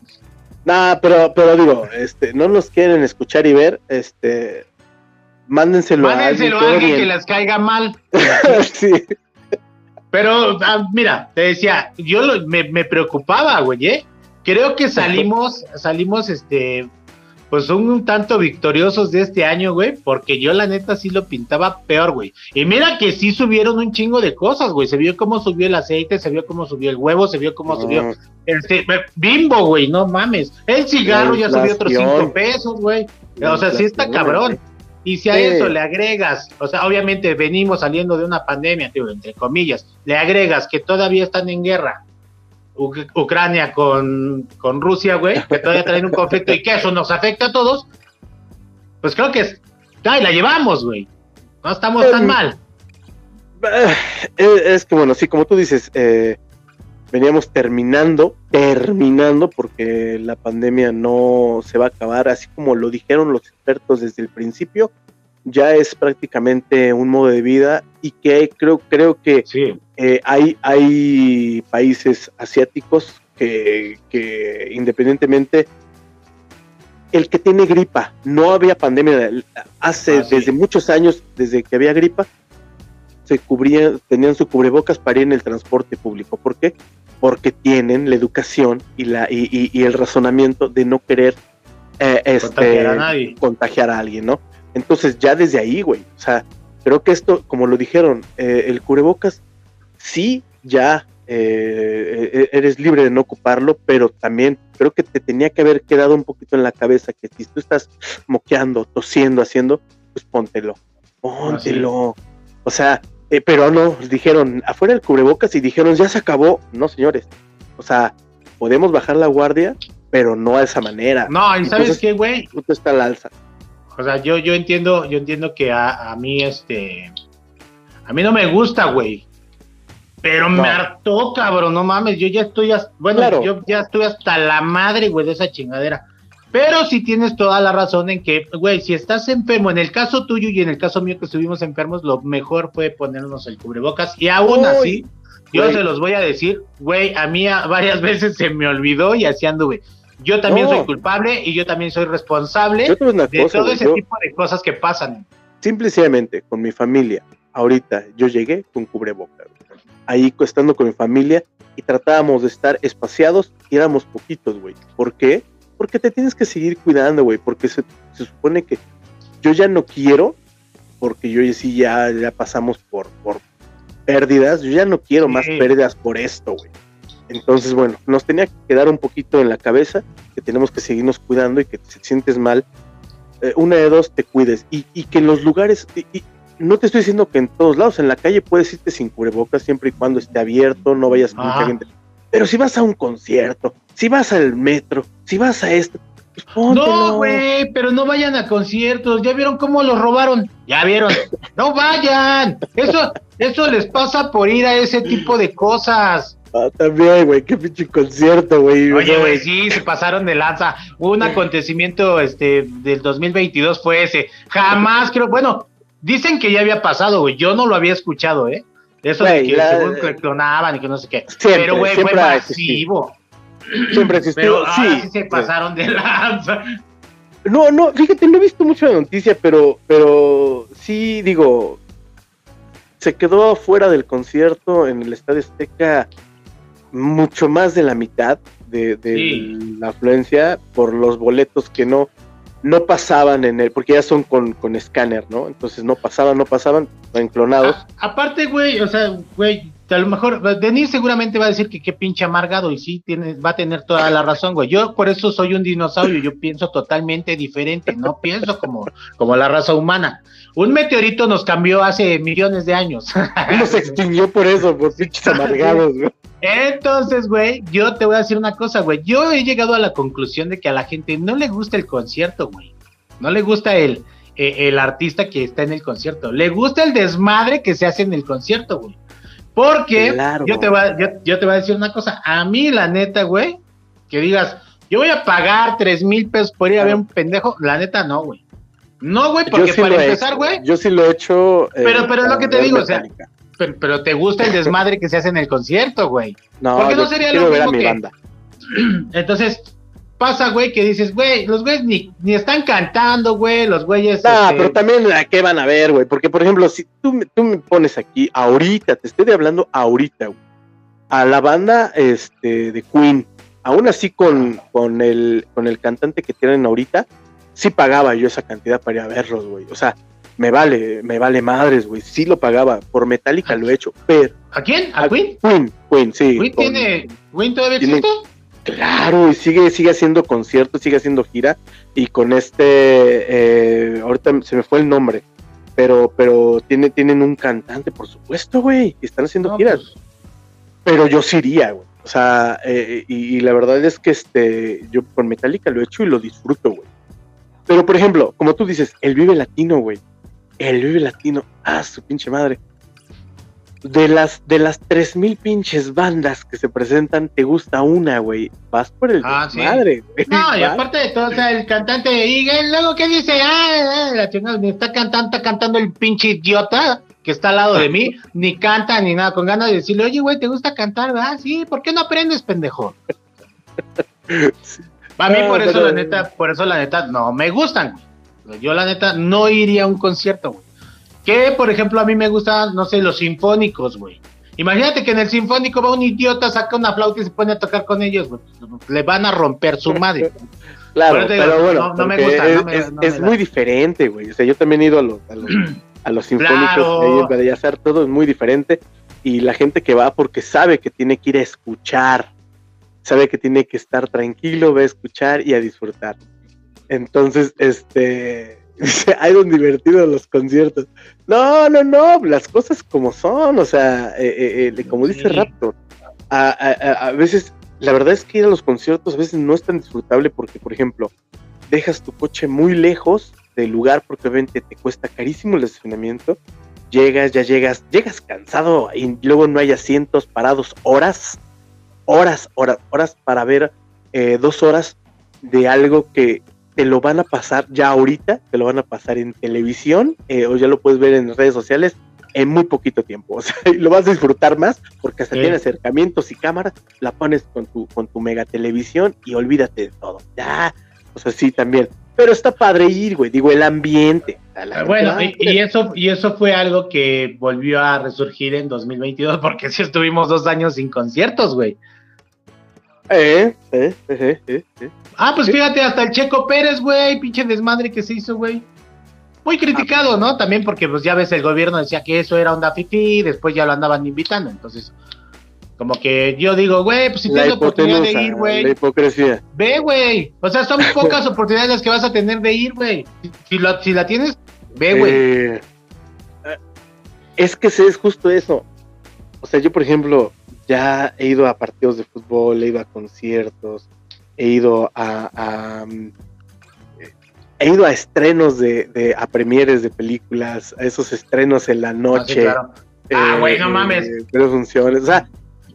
Nah, pero, pero digo, este, no nos quieren escuchar y ver, este, mándenselo, mándenselo a alguien, que les caiga mal. sí. Pero, ah, mira, te decía, yo me, me, preocupaba, güey, ¿eh? Creo que salimos, salimos, este, pues un, tanto victoriosos de este año, güey, porque yo la neta sí lo pintaba peor, güey. Y mira que sí subieron un chingo de cosas, güey. Se vio cómo subió el aceite, se vio cómo subió el huevo, se vio cómo subió este, bimbo, güey, no mames. El cigarro ya subió otros cinco pesos, güey. O sea, sí está cabrón. Y si a eso le agregas, o sea, obviamente venimos saliendo de una pandemia, tío, entre comillas, le agregas que todavía están en guerra Ucrania con, con Rusia, güey, que todavía traen un conflicto y que eso nos afecta a todos, pues creo que es, ay, la llevamos, güey. No estamos tan em, mal. Eh, es que bueno, sí, como tú dices, eh, veníamos terminando, terminando, porque la pandemia no se va a acabar, así como lo dijeron los expertos desde el principio, ya es prácticamente un modo de vida y que creo, creo que eh, hay, hay países asiáticos que, independientemente, el que tiene gripa, no había pandemia, hace ah, desde muchos años, desde que había gripa, se cubrían, tenían su cubrebocas para ir en el transporte público. ¿Por qué? Porque tienen la educación y, la, y, el razonamiento de no querer eh, este, contagiar, a alguien, ¿no? Entonces ya desde ahí, güey, o sea, creo que esto, como lo dijeron, eh, el cubrebocas, sí, ya eh, eres libre de no ocuparlo, pero también creo que te tenía que haber quedado un poquito en la cabeza que si tú estás moqueando, tosiendo, haciendo, pues póntelo, póntelo. O sea, eh, pero no, dijeron afuera el cubrebocas y dijeron ya se acabó. No, señores. O sea, podemos bajar la guardia, pero no a esa manera. No, y sabes qué, güey. Tú está al alza. O sea, yo, yo entiendo, yo entiendo que a, mí, este, a mí no me gusta, güey. Pero me hartó, cabrón, no mames, yo ya estoy, bueno, yo ya estoy hasta la madre, güey, de esa chingadera. Pero sí tienes toda la razón en que, güey, si estás enfermo, en el caso tuyo y en el caso mío que estuvimos enfermos, lo mejor fue ponernos el cubrebocas. Y aún así, yo se los voy a decir, güey, a mí varias veces se me olvidó y así anduve. Yo también soy culpable y yo también soy responsable de todo ese tipo de cosas que pasan. Simplemente con mi familia, ahorita yo llegué con cubrebocas. Ahí estando con mi familia y tratábamos de estar espaciados y éramos poquitos, güey. ¿Por qué? porque te tienes que seguir cuidando, güey, porque se, supone que yo ya no quiero, porque yo sí ya, ya pasamos por, por pérdidas, yo ya no quiero más pérdidas por esto, güey. Entonces, bueno, nos tenía que quedar un poquito en la cabeza que tenemos que seguirnos cuidando y que si te sientes mal, eh, una de dos, te cuides. Y, que en los lugares, y, no te estoy diciendo que en todos lados, en la calle puedes irte sin cubrebocas siempre y cuando esté abierto, no vayas con mucha gente. Pero si vas a un concierto, si vas al metro, si vas a esto, pues No, güey, pero no vayan a conciertos. ¿Ya vieron cómo los robaron? Ya vieron. No vayan. Eso, eso les pasa por ir a ese tipo de cosas. Ah, también, güey, qué pinche concierto, güey. Oye, güey, sí, se pasaron de lanza. Un acontecimiento este del 2022 fue ese. Jamás creo, bueno, dicen que ya había pasado, güey. Yo no lo había escuchado, ¿eh? Eso de que según que clonaban y que no sé qué. Pero, güey, fue masivo. Siempre existió. Pero sí, sí se pasaron de lanza. No, no, fíjate, no he visto mucho la noticia, pero, pero sí, digo, se quedó fuera del concierto en el Estadio Azteca mucho más de la mitad de, la afluencia por los boletos que no, no pasaban en el, porque ya son con, con escáner, ¿no? Entonces no pasaban, no pasaban, enclonados. aparte, güey, o sea, güey, a lo mejor Denis seguramente va a decir que qué pinche amargado y sí tiene, va a tener toda la razón, güey. Yo por eso soy un dinosaurio, yo pienso totalmente diferente, no pienso como, como la raza humana. Un meteorito nos cambió hace millones de años. Nos extinguió por eso, por pinches amargados, güey. Entonces, güey, yo te voy a decir una cosa, güey. Yo he llegado a la conclusión de que a la gente no le gusta el concierto, güey. No le gusta el, eh, el artista que está en el concierto. Le gusta el desmadre que se hace en el concierto, güey. Porque yo, te voy a, yo, te voy a decir una cosa. A mí, la neta, güey, que digas, yo voy a pagar tres mil pesos por ir a ver un pendejo. La neta, no, güey. No, güey, porque para empezar, güey. Yo sí lo he hecho. Eh, pero, pero es lo que te digo, o sea, pero, te gusta el desmadre que se hace en el concierto, güey. No, porque no sería lo mismo que... banda. Entonces, pasa, güey, que dices, güey, los güeyes ni, ni están cantando, güey, los güeyes. Este pero también a qué van a ver, güey. Porque, por ejemplo, si tú, tú me pones aquí ahorita, te estoy hablando ahorita, güey, a la banda este, de Queen, aún así con, con, el, con el cantante que tienen ahorita, sí pagaba yo esa cantidad para ir a verlos, güey. O sea, me vale, me vale madres, güey. Sí lo pagaba. Por Metallica lo he hecho, pero. ¿A quién? ¿A, Queen? Queen, Queen, sí. ¿Queen tiene. ¿Queen todavía existe? Claro, y sigue, sigue haciendo conciertos, sigue haciendo gira. Y con este. Eh, ahorita se me fue el nombre. Pero, pero tiene, tienen un cantante, por supuesto, güey. Y están haciendo giras. Pues. Pero yo sí iría, güey. O sea, eh, y, y, la verdad es que este, yo con Metallica lo he hecho y lo disfruto, güey. Pero, por ejemplo, como tú dices, el Vive Latino, güey el Vive Latino, ah, su pinche madre. De las, de las 3000 pinches bandas que se presentan, te gusta una, güey. Vas por el ah, madre, güey. No, y aparte de todo, o sea, el cantante, y luego, ¿qué dice? Ah, ah la chingada, me está cantando, está cantando el pinche idiota que está al lado de mí, ni canta ni nada, con ganas de decirle, oye, güey, ¿te gusta cantar? Ah, sí, ¿por qué no aprendes, pendejo? A mí, por eso, la neta, por eso, la neta, no me gustan. Yo la neta no iría a un concierto, güey. Que, por ejemplo, a mí me gustan, no sé, los sinfónicos, güey. Imagínate que en el sinfónico va un idiota, saca una flauta y se pone a tocar con ellos, güey. Le van a romper su madre. claro, pero, bueno, no, me gusta. Es, es muy diferente, güey. O sea, yo también he ido a los, a los, sinfónicos claro. de hacer todo es muy diferente. Y la gente que va porque sabe que tiene que ir a escuchar, sabe que tiene que estar tranquilo, va a escuchar y a disfrutar. Entonces, este, hay un divertido los conciertos. No, no, no, las cosas como son, o sea, eh, eh, eh como dice Raptor, a, a, veces, la verdad es que ir a los conciertos a veces no es tan disfrutable porque, por ejemplo, dejas tu coche muy lejos del lugar porque obviamente te cuesta carísimo el estacionamiento, llegas, ya llegas, llegas cansado y luego no hay asientos parados horas, horas, horas, horas para ver eh, dos horas de algo que te lo van a pasar ya ahorita, te lo van a pasar en televisión eh, o ya lo puedes ver en redes sociales en muy poquito tiempo. O sea, lo vas a disfrutar más porque hasta tiene acercamientos y cámaras, la pones con tu, con tu mega televisión y olvídate de todo. Ya, o sea, sí, también. Pero está padre ir, güey, digo, el ambiente. Bueno, y, y, eso, y eso fue algo que volvió a resurgir en 2022 porque sí estuvimos dos años sin conciertos, güey. Eh, eh, eh, eh, eh. Ah, pues fíjate, hasta el Checo Pérez, güey, pinche desmadre que se hizo, güey. Muy criticado, ¿no? También porque, pues ya ves, el gobierno decía que eso era un y después ya lo andaban invitando. Entonces, como que yo digo, güey, pues si tienes oportunidad de ir, güey. La hipocresía. Ve, güey. O sea, son pocas oportunidades las que vas a tener de ir, güey. Si, si la tienes, ve, güey. Eh, es que es justo eso. O sea, yo, por ejemplo, ya he ido a partidos de fútbol, he ido a conciertos, he ido a, he ido a estrenos de, de, a premieres de películas, a esos estrenos en la noche. Ah, ah güey, no mames. Pero funciones, o sea,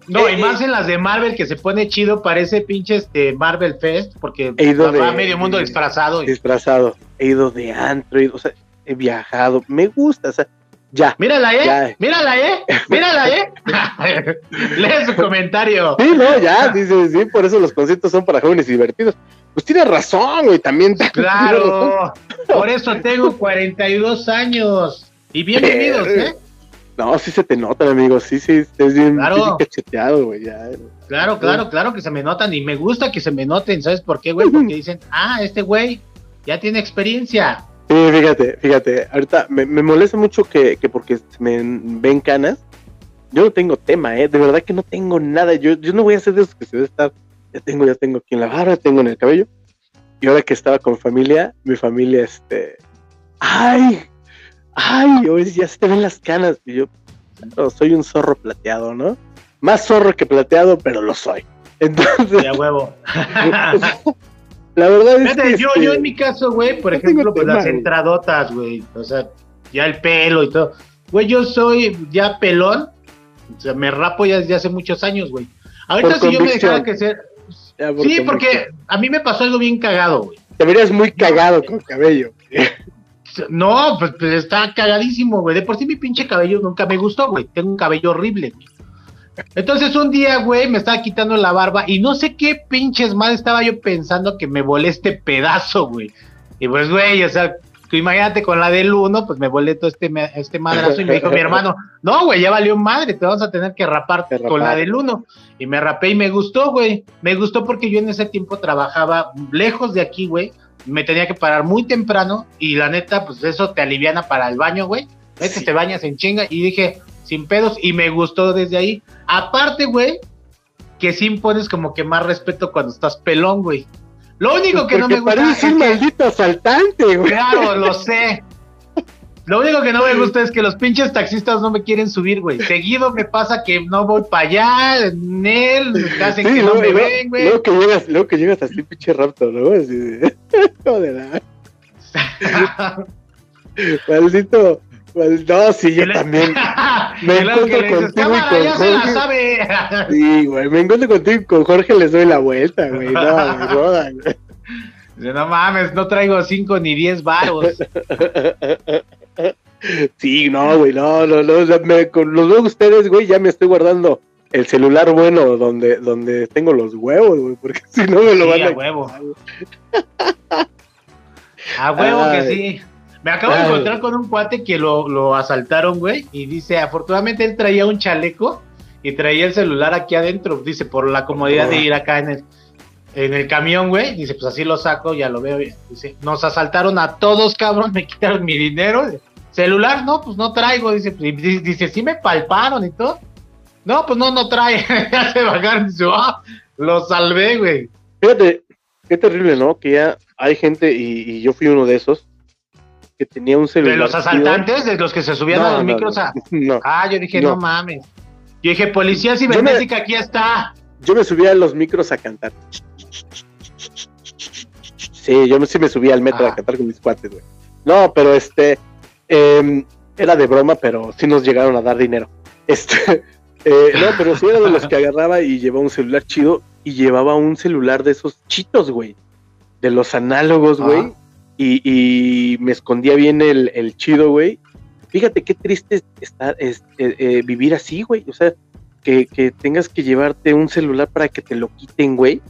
no, y eh, más en las de Marvel que se pone chido, parece pinche este Marvel Fest, porque he ido va medio mundo disfrazado. Disfrazado, he ido de antro, o sea, he viajado, me gusta, o sea, Ya. Mírala, ¿eh? Mírala, ¿eh? Mírala, ¿eh? Lee su comentario. Sí, no, ya, dice, sí, por eso los conciertos son para jóvenes divertidos. Pues tiene razón, güey, también. Claro, por eso tengo 42 años. Y bienvenidos, ¿eh? No, sí se te nota, amigo, sí, sí, es bien, claro. cacheteado, güey, ya. Claro, claro, claro que se me notan y me gusta que se me noten, ¿sabes por qué, güey? Porque dicen, ah, este güey ya tiene experiencia. Sí, fíjate, fíjate, ahorita me, molesta mucho que, que, porque me ven canas, yo no tengo tema, ¿eh? De verdad que no tengo nada, yo, yo no voy a hacer de esos que se debe estar, ya tengo, ya tengo aquí en la barra, tengo en el cabello, y ahora que estaba con familia, mi familia, este, ay, ay, hoy ya se te ven las canas, y yo, soy un zorro plateado, ¿no? Más zorro que plateado, pero lo soy. Entonces, ya huevo. La verdad es que. Yo, yo en mi caso, güey, por ejemplo, pues las entradotas, güey. O sea, ya el pelo y todo. Güey, yo soy ya pelón. O sea, me rapo ya desde hace muchos años, güey. Ahorita si yo me dejara que ser. sí, porque a mí me pasó algo bien cagado, güey. Te verías muy cagado con cabello. No, pues, pues, está cagadísimo, güey. De por sí mi pinche cabello nunca me gustó, güey. Tengo un cabello horrible. Güey. Entonces un día, güey, me estaba quitando la barba y no sé qué pinches mal estaba yo pensando que me volé este pedazo, güey. Y pues, güey, o sea, imagínate con la del uno, pues me volé todo este, este madrazo y me dijo mi hermano, no, güey, ya valió madre, te vamos a tener que rapar con la del uno. Y me rapé y me gustó, güey. Me gustó porque yo en ese tiempo trabajaba lejos de aquí, güey. Me tenía que parar muy temprano y la neta, pues eso te aliviana para el baño, güey. Este te bañas en chinga y dije, sin pedos, y me gustó desde ahí. Aparte, güey, que sí impones como que más respeto cuando estás pelón, güey. Lo único que no me gusta es un maldito asaltante, güey. Claro, lo sé. Lo único que no me gusta es que los pinches taxistas no me quieren subir, güey. Seguido me pasa que no voy para allá, en él, hacen que no me ven, güey. Luego que llegas, luego que llegas así, pinche rapto, ¿no? Así Joder. Maldito, pues no, sí, yo también. Me encuentro contigo y con Jorge. Sí, güey, me encuentro contigo y con Jorge les doy la vuelta, güey. No, me jodan, No mames, no traigo cinco ni diez varos. Sí, no, güey, no, no, no. me, con los dos ustedes, güey, ya me estoy guardando el celular bueno donde, donde tengo los huevos, güey, porque si no me lo van a. A huevo. a huevo que sí. Me acabo de encontrar con un cuate que lo, lo asaltaron, güey, y dice, afortunadamente él traía un chaleco y traía el celular aquí adentro, dice, por la comodidad de ir acá en el, en el camión, güey, dice, pues así lo saco, ya lo veo bien. Dice, nos asaltaron a todos, cabrón, me quitaron mi dinero. Celular, no, pues no traigo, dice, dice, sí me palparon y todo. No, pues no, no trae. ya se bajaron, dice, ah, lo salvé, güey. Fíjate, qué terrible, ¿no? Que ya hay gente, y yo fui uno de esos, que tenía un celular. ¿De los asaltantes? ¿De los que se subían a los micros? A... ah, yo dije, no. mames. Yo dije, policía cibernética, aquí está. Yo me subía a los micros a cantar. Sí, yo sí me subía al metro a ah. cantar con mis cuates, güey. No, pero este, em, era de broma, pero sí nos llegaron a dar dinero. Este, eh, no, pero sí era de los que agarraba y llevaba un celular chido y llevaba un celular de esos chitos, güey. De los análogos, güey y, me escondía bien el, chido, güey. Fíjate qué triste estar, es, eh, eh, vivir así, güey. O sea, que, tengas que llevarte un celular para que te lo quiten, güey.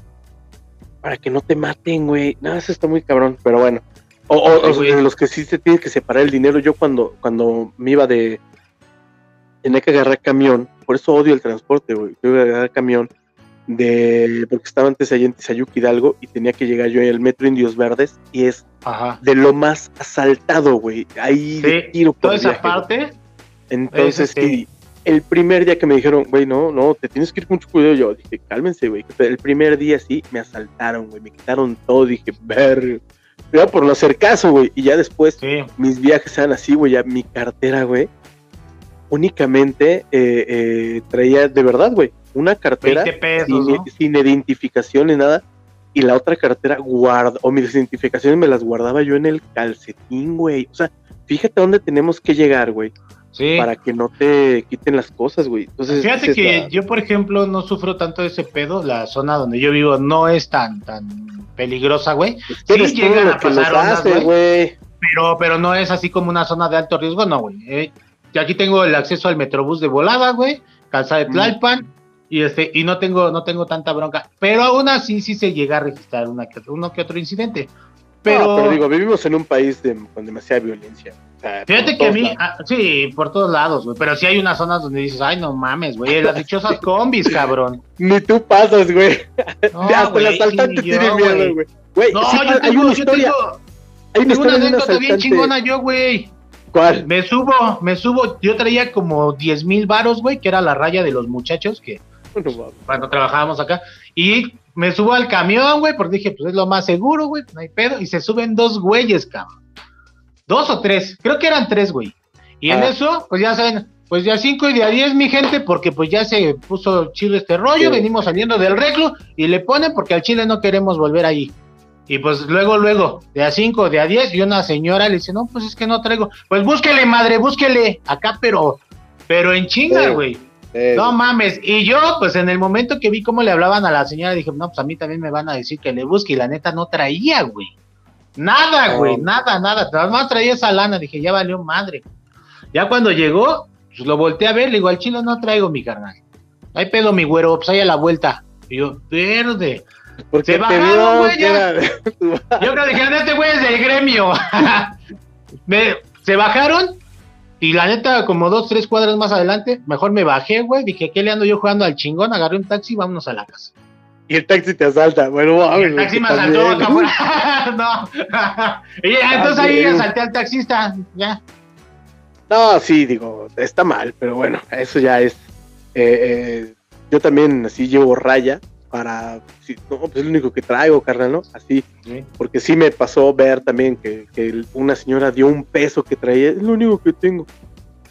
Para que no te maten, güey. Nada, eso está muy cabrón, pero bueno. O, o, los que sí se tienen que separar el dinero. Yo cuando, cuando me iba de... Tenía que agarrar camión. Por eso odio el transporte, güey. Tengo que agarrar camión de porque estaba antes allá en Tizayuki Hidalgo y tenía que llegar yo el metro Indios Verdes y es de lo más asaltado, güey. Ahí de tiro por toda esa parte. Entonces, sí. el primer día que me dijeron, güey, no, no, te tienes que ir con mucho cuidado, yo dije, cálmense, güey. El primer día sí me asaltaron, güey, me quitaron todo, dije, ver, pero por no hacer caso, güey. Y ya después mis viajes eran así, güey, ya mi cartera, güey, únicamente eh, eh, traía, de verdad, güey, una cartera sin, identificación ni nada, y la otra cartera guarda, o mis identificaciones me las guardaba yo en el calcetín, güey. O sea, fíjate dónde tenemos que llegar, güey. Sí. Para que no te quiten las cosas, güey. Entonces, Fíjate que yo, por ejemplo, no sufro tanto de ese pedo. La zona donde yo vivo no es tan, tan peligrosa, güey. Sí llegan a pasar güey. Pero, pero no es así como una zona de alto riesgo, no, güey. Eh, aquí tengo el acceso al Metrobús de volada, güey, casa de Tlalpan, y este, y no tengo, no tengo tanta bronca. Pero aún así sí se llega a registrar una que, uno que otro incidente. Pero, digo, vivimos en un país con demasiada violencia. Fíjate que a mí, ah, sí, por todos lados, güey. Pero sí hay unas zonas donde dices, ay, no mames, güey, las dichosas combis, cabrón. Ni tú pasas, güey. Hasta el asaltante tiene miedo, güey. no, yo tengo, una historia. hay una, historia una anécdota bien chingona yo, güey. ¿Cuál? Me subo, me subo. Yo traía como 10 mil varos, güey, que era la raya de los muchachos que cuando trabajábamos acá. Y me subo al camión, güey, porque dije, pues es lo más seguro, güey, no hay pedo. Y se suben dos güeyes, cabrón. Dos o tres, creo que eran tres, güey. Y en ah. eso, pues ya saben, pues ya cinco y de a diez, mi gente, porque pues ya se puso chido este rollo, venimos saliendo del reclo y le ponen porque al Chile no queremos volver ahí. Y pues luego, luego, de a cinco, de a diez, y una señora le dice, no, pues es que no traigo. Pues búsquele, madre, búsquele, acá, pero, pero en chinga, güey. No mames. Y yo, pues en el momento que vi cómo le hablaban a la señora, dije, no, pues a mí también me van a decir que le busque. Y la neta no traía, güey. Nada, güey, nada, nada. Nada más traía esa lana. Dije, ya valió madre. Ya cuando llegó, pues lo volteé a ver, le digo, al chile no traigo mi carnal. Hay pedo, mi güero, pues ahí a la vuelta. Y yo, verde. Porque se bajaron, güey. Yo creo que este güey es del gremio. me, se bajaron y la neta, como dos, tres cuadras más adelante, mejor me bajé, güey. Dije, ¿qué le ando yo jugando al chingón? Agarré un taxi y vámonos a la casa. Y el taxi te asalta. Bueno, vamos. el taxi me asaltó acá afuera. no. y entonces ahí asalté al taxista. Ya. No, sí, digo, está mal, pero bueno, eso ya es. Eh, eh, yo también así llevo raya para. no, pues es lo único que traigo, carnal, ¿no? Así. Porque sí me pasó ver también que, que, una señora dio un peso que traía. Es lo único que tengo.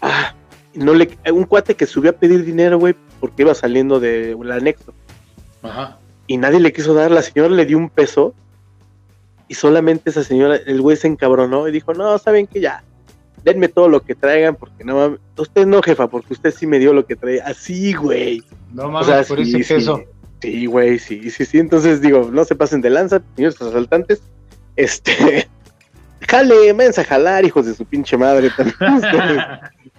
Ah, no le, un cuate que subió a pedir dinero, güey, porque iba saliendo del anexo. Ajá y nadie le quiso dar, la señora le dio un peso y solamente esa señora, el güey se encabronó y dijo, no, saben que ya, denme todo lo que traigan porque no usted no jefa, porque usted sí me dio lo que traía, así güey. No mames, por ese peso. Sí, güey, sí, sí, sí, entonces digo, no se pasen de lanza, señores asaltantes, este, jale, váyanse a jalar, hijos de su pinche madre también.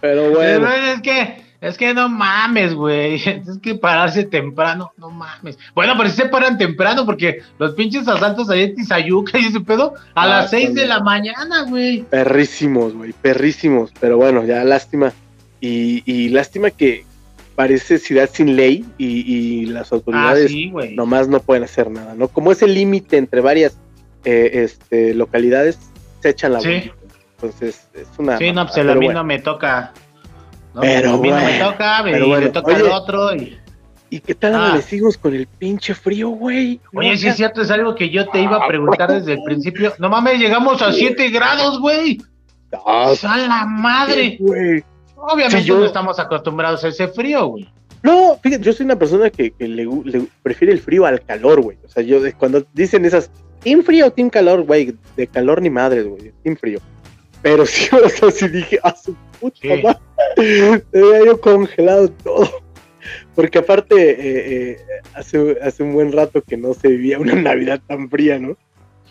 Pero bueno. es que es que no mames, güey. Es que pararse temprano, no mames. Bueno, pero si se paran temprano porque los pinches asaltos ahí en Tizayuca y ese pedo a ah, las seis de la mañana, güey. Perrísimos, güey, perrísimos. Pero bueno, ya lástima. Y, lástima que parece ciudad sin ley y, las autoridades ah, nomás no pueden hacer nada, ¿no? Como es el límite entre varias eh, este, localidades, se echan la sí. Entonces, es una. Sí, no, pues a mí no me toca pero bueno, me toca, pero bueno. toca el otro. Y... ¿Y qué tal ah. le con el pinche frío, güey? Oye, sí es cierto, es algo que yo te iba a preguntar desde el principio. No mames, llegamos a 7 grados, güey. ¡A la madre! güey. Obviamente no estamos acostumbrados a ese frío, güey. No, fíjate, yo soy una persona que, que le, prefiere el frío al calor, güey. O sea, yo cuando dicen esas, ¿team frío o team calor, güey? De calor ni madre, güey, team frío. Pero sí, o sea, sí dije, a su puta madre. había yo congelado todo. Porque aparte, eh, eh, hace, hace un buen rato que no se vivía una Navidad tan fría, ¿no?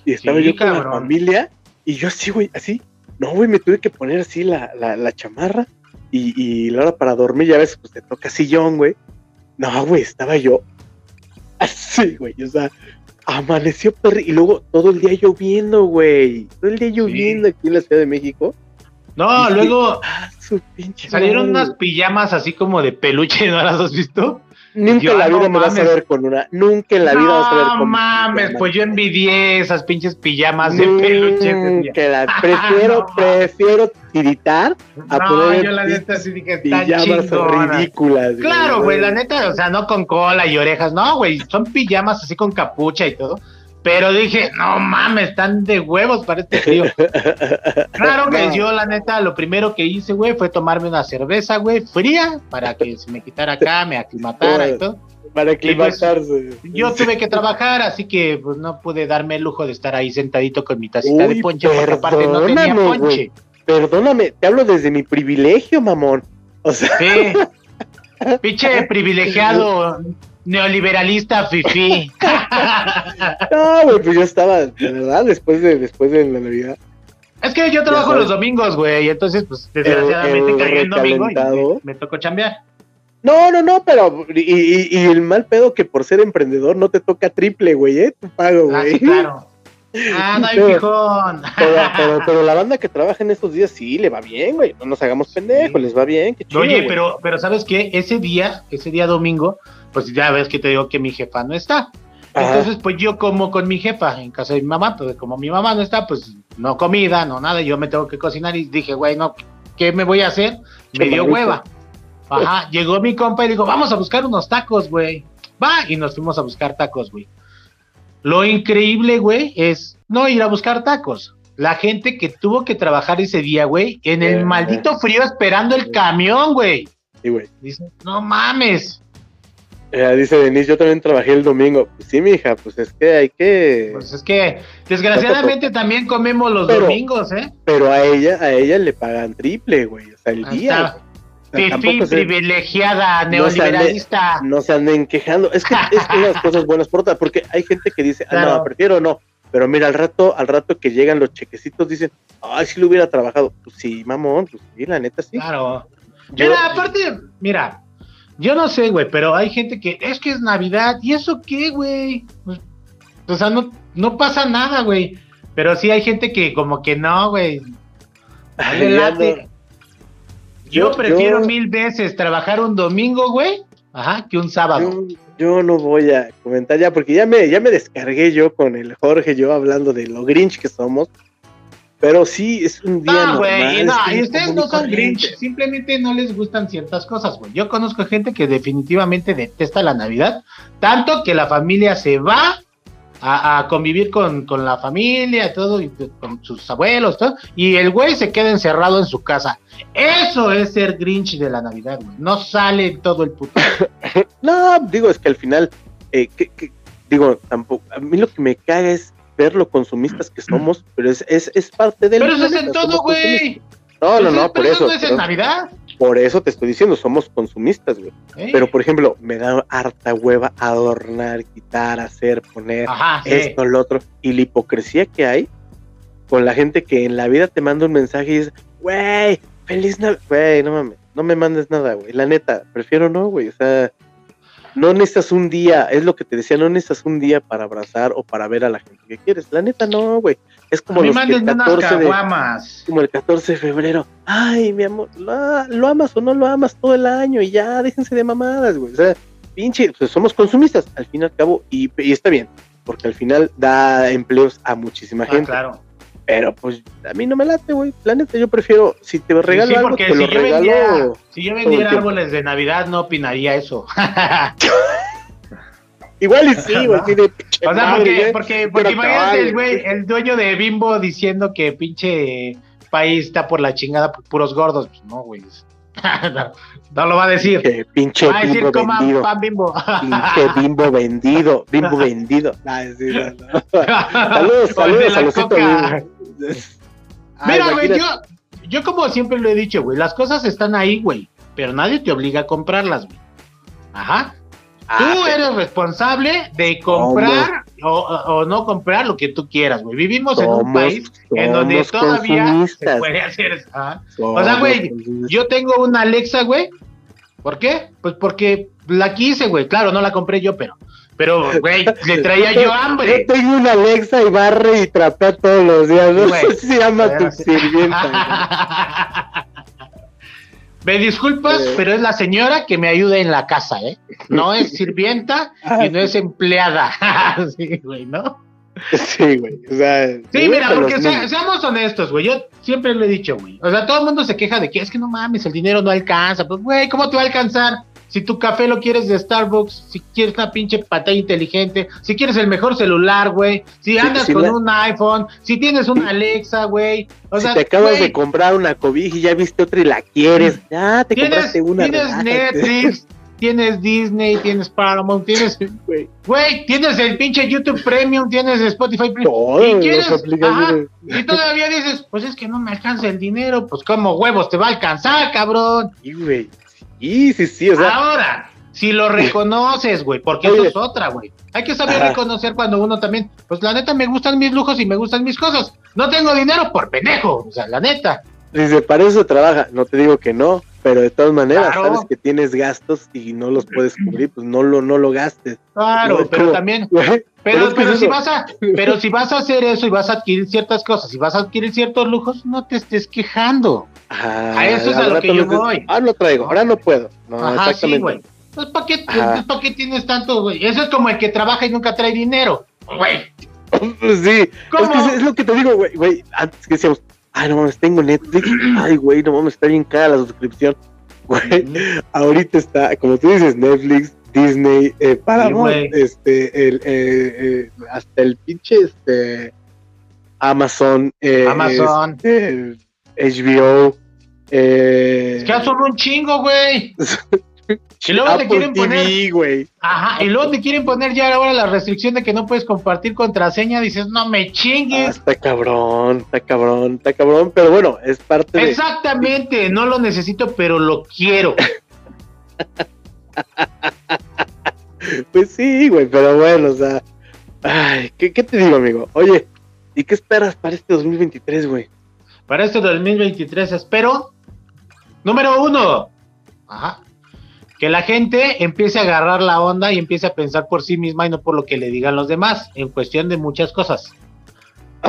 Y estaba yo con la familia y yo así, güey, así. No, güey, me tuve que poner así la, la, chamarra y, y la hora para dormir, ya ves, pues te toca sillón, güey. No, güey, estaba yo así, güey, o sea, amaneció y luego todo el día lloviendo, güey. Todo el día lloviendo aquí en la Ciudad de México. No, luego ah, salieron unas pijamas así como de peluche, ¿no las has visto? Nunca en la vida me vas a ver con una. Nunca en la vida vas a ver con No mames, pues yo envidié esas pinches pijamas de peluche. Que la prefiero, prefiero tiritar a no, poner yo la neta sí dije, pijamas ridículas. Claro, güey, la neta, o sea, no con cola y orejas, no, güey, son pijamas así con capucha y todo. Pero dije, no mames, están de huevos para este frío. claro que yo, la neta, lo primero que hice, güey, fue tomarme una cerveza, güey, fría, para que se me quitara acá, me aclimatara y todo. Para pues, aclimatarse. yo tuve que trabajar, así que pues no pude darme el lujo de estar ahí sentadito con mi tacita de ponche, porque aparte no tenía ponche. Perdóname, te hablo desde mi privilegio, mamón. O sea. Sí. Pinche privilegiado Neoliberalista fifi. no, güey, pues yo estaba, de verdad, después de, después de la Navidad, Es que yo trabajo los domingos, güey, entonces, pues, desgraciadamente caí en domingo y me, tocó chambear. No, no, no, pero y, y, el mal pedo que por ser emprendedor no te toca triple, güey, ¿eh? Tu pago, ah, güey. claro. Ah, no hay fijón. Pero, pero, la banda que trabaja en estos días sí le va bien, güey. No nos hagamos pendejos, les va bien. Qué chido, Oye, pero, pero ¿sabes qué? Ese día, ese día domingo, pues ya ves que te digo que mi jefa no está. Entonces, pues yo como con mi jefa en casa de mi mamá, pues como mi mamá no está, pues no comida, no nada, yo me tengo que cocinar y dije, güey, no, ¿qué me voy a hacer? Me dio hueva. Ajá, llegó mi compa y dijo, vamos a buscar unos tacos, güey. Va, y nos fuimos a buscar tacos, güey. Lo increíble, güey, es no ir a buscar tacos. La gente que tuvo que trabajar ese día, güey, en el maldito frío esperando el camión, güey. Sí, güey. Dice, no mames. Eh, dice Denise, yo también trabajé el domingo. Pues sí, mija, pues es que hay que. Pues es que, desgraciadamente también comemos los domingos, ¿eh? Pero a ella, a ella le pagan triple, güey. O sea, el día. Fifi privilegiada, neoliberalista. No se, anden, quejando. Es que es una de las cosas buenas por otra, porque hay gente que dice, ah, no, prefiero no. Pero mira, al rato, al rato que llegan los chequecitos, dicen, ay, si lo hubiera trabajado. Pues sí, mamón, pues sí, la neta sí. Claro. mira, aparte, mira, yo no sé, güey, pero hay gente que es que es Navidad, ¿y eso qué, güey? Pues, o sea, no, no pasa nada, güey. Pero sí hay gente que como que no, güey. Yo, prefiero mil veces trabajar un domingo, güey, ajá, que un sábado. Yo, no voy a comentar ya, porque ya me, ya me descargué yo con el Jorge, yo hablando de lo grinch que somos. Pero sí, es un día. No, güey, no, y ustedes no son grinch, simplemente no les gustan ciertas cosas, güey. Yo conozco gente que definitivamente detesta la Navidad, tanto que la familia se va a, convivir con, la familia, todo, y con sus abuelos, todo, y el güey se queda encerrado en su casa. Eso es ser Grinch de la Navidad, güey. No sale todo el puto. no, digo, es que al final, eh, digo, tampoco, a mí lo que me caga es ver lo consumistas que somos, pero es, es, es parte del... Pero eso es en todo, güey. No, no, no, por eso. no es en Navidad. Por eso te estoy diciendo, somos consumistas, güey. Pero, por ejemplo, me da harta hueva adornar, quitar, hacer, poner esto, lo otro. Y la hipocresía que hay con la gente que en la vida te manda un mensaje y dice, güey, feliz Navidad. Güey, no mames, no me mandes nada, güey. La neta, prefiero no, güey. O sea, no necesitas un día, es lo que te decía, no necesitas un día para abrazar o para ver a la gente que quieres. La neta, no, güey. Es como los el 14 de, como el 14 de febrero. Ay, mi amor, lo, amas o no lo amas todo el año y ya, déjense de mamadas, güey. O sea, pinche, pues somos consumistas al fin y al cabo y, está bien, porque al final da empleos a muchísima ah, gente. Claro. Pero pues a mí no me late, güey. La neta, yo prefiero, si te regalo algo, te lo regalo. si yo vendiera árboles de Navidad, no opinaría eso. Igual y sí, güey, pinche O sea, porque, porque, porque imagínate el güey, el dueño de Bimbo diciendo que pinche país está por la chingada por puros gordos. Pues no, güey. no, lo va a decir. Pinche va a decir, bimbo vendido. pan bimbo. pinche bimbo vendido. Bimbo vendido. saludos, saludos, saludos. Mira, güey, yo, yo como siempre lo he dicho, güey, las cosas están ahí, güey, pero nadie te obliga a comprarlas, güey. Ajá. Tú ah, eres responsable de comprar o, no comprar lo que tú quieras, güey. Vivimos en un país en donde todavía se puede hacer eso. O sea, güey, yo tengo una Alexa, güey. ¿Por qué? Pues porque la quise, güey. Claro, no la compré yo, pero pero, güey, le traía yo hambre. Yo tengo una Alexa y barre y trapea todos los días. No sé si llama tu sirvienta. Me disculpas, eh. pero es la señora que me ayuda en la casa, ¿eh? No es sirvienta y no es empleada. sí, güey, ¿no? Sí, güey. O sea, sí, mira, porque seamos honestos, güey. Yo siempre lo he dicho, güey. O sea, todo el mundo se queja de que es que no mames, el dinero no alcanza. Pues, güey, ¿cómo te va a alcanzar? Si tu café lo quieres de Starbucks, si quieres una pinche pantalla inteligente, si quieres el mejor celular, güey, si andas con un iPhone, si tienes una Alexa, güey. O si te acabas de comprar una cobija y ya viste otra y la quieres, ya te compraste una. Tienes Netflix, tienes Disney, tienes Paramount, tienes, güey, tienes el pinche YouTube Premium, tienes Spotify Premium. y, quieres, y todavía dices, pues es que no me alcanza el dinero, pues como huevos te va a alcanzar, cabrón. Y güey. Sí, sí, sí, o sea. Ahora, si lo reconoces, güey, porque eso es otra, güey. Hay que saber reconocer cuando uno también, pues la neta me gustan mis lujos y me gustan mis cosas. No tengo dinero por pendejo, o sea, la neta. Dice, para eso trabaja, no te digo que no, pero de todas maneras, sabes que tienes gastos y no los puedes cubrir, pues no lo, no lo gastes. Claro, pero también, pero, pero, si vas a, pero si vas a hacer eso y vas a adquirir ciertas cosas, y vas a adquirir ciertos lujos, no te estés quejando. A eso es a lo que yo voy. Ah, lo traigo, ahora no puedo. No, exactamente. Pues, ¿para qué, pues, qué tienes tanto, güey? Eso es como el que trabaja y nunca trae dinero, güey. Sí, es, que es, lo que te digo, güey, güey, antes que decíamos, ay, no mames, tengo Netflix, ay, güey, no mames, está bien cara la suscripción, güey, ahorita está, como tú dices, Netflix, Disney, eh, Paramount, este, el, eh, eh, hasta el pinche, este, Amazon, eh, Amazon, este, HBO, eh, es que son un chingo, güey. Y luego te quieren poner. Ajá, y luego te quieren poner ya ahora la restricción de que no puedes compartir contraseña. Dices, no me chingues. Ah, está cabrón, está cabrón, está cabrón. Pero bueno, es parte de. Exactamente, no lo necesito, pero lo quiero. pues sí, güey, pero bueno, o sea. Ay, ¿qué, ¿qué te digo, amigo? Oye, ¿y qué esperas para este 2023, güey? Para este 2023 espero. Número uno. Ajá que la gente empiece a agarrar la onda y empiece a pensar por sí misma y no por lo que le digan los demás, en cuestión de muchas cosas.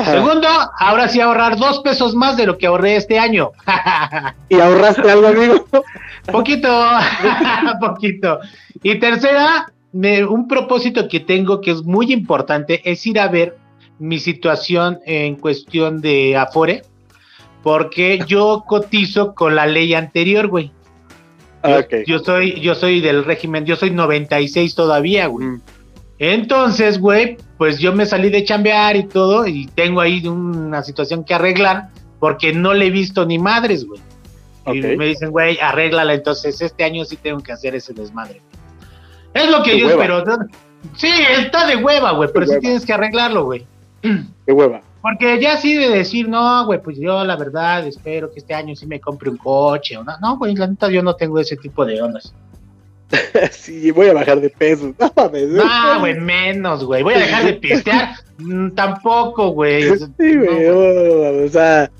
Segundo, ahora sí ahorrar dos pesos más de lo que ahorré este año. ¿Y ahorraste algo, amigo? poquito, poquito. Y tercera, un propósito que tengo que es muy importante es ir a ver mi situación en cuestión de Afore, porque yo cotizo con la ley anterior, güey. Yo, soy, yo soy del régimen, yo soy 96 todavía, güey. Mm. Entonces, güey, pues yo me salí de chambear y todo, y tengo ahí una situación que arreglar, porque no le he visto ni madres, güey. Y me dicen, güey, arréglala, entonces este año sí tengo que hacer ese desmadre. Es lo que yo espero. Sí, está de hueva, güey, pero sí tienes que arreglarlo, güey. De hueva. Porque ya así de decir, no, güey, pues yo la verdad espero que este año sí me compre un coche o no. No, güey, la neta yo no tengo ese tipo de ondas. sí, voy a bajar de peso. No, güey, menos, güey. Voy a dejar de pistear. Mm, tampoco, güey. Sí, güey, o sea.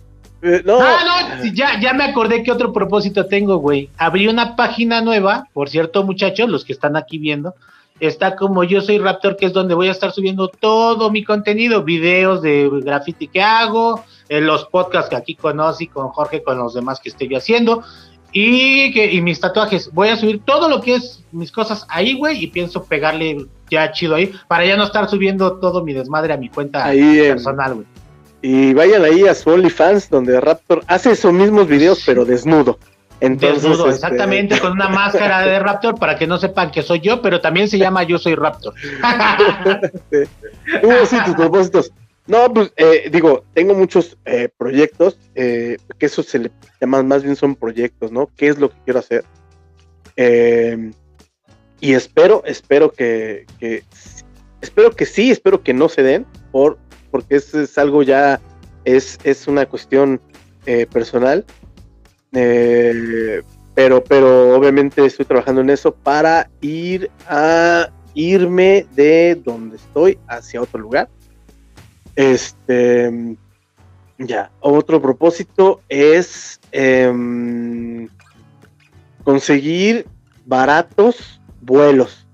Eh, no. Ah, no, ya, ya me acordé que otro propósito tengo, güey. Abrí una página nueva, por cierto, muchachos, los que están aquí viendo, está como Yo Soy Raptor, que es donde voy a estar subiendo todo mi contenido, videos de graffiti que hago, eh, los podcasts que aquí conocí con Jorge, con los demás que estoy haciendo, y, que, y mis tatuajes. Voy a subir todo lo que es mis cosas ahí, güey, y pienso pegarle ya chido ahí, para ya no estar subiendo todo mi desmadre a mi cuenta personal, güey. Y vayan ahí a su OnlyFans, donde Raptor hace esos mismos videos, pero desnudo. Entonces, Desnudo, este, exactamente, con una máscara de Raptor para que no sepan que soy yo, pero también se llama Yo Soy Raptor. sí, tus propósitos. No, pues eh, digo, tengo muchos eh, proyectos, eh, que eso se le llama más bien son proyectos, ¿no? ¿Qué es lo que quiero hacer? y espero, espero que, espero que sí, espero que no se den, por, porque eso es algo ya, es, es una cuestión personal eh, pero, pero obviamente estoy trabajando en eso para ir a irme de donde estoy hacia otro lugar. Este, ya, otro propósito es em, conseguir baratos vuelos,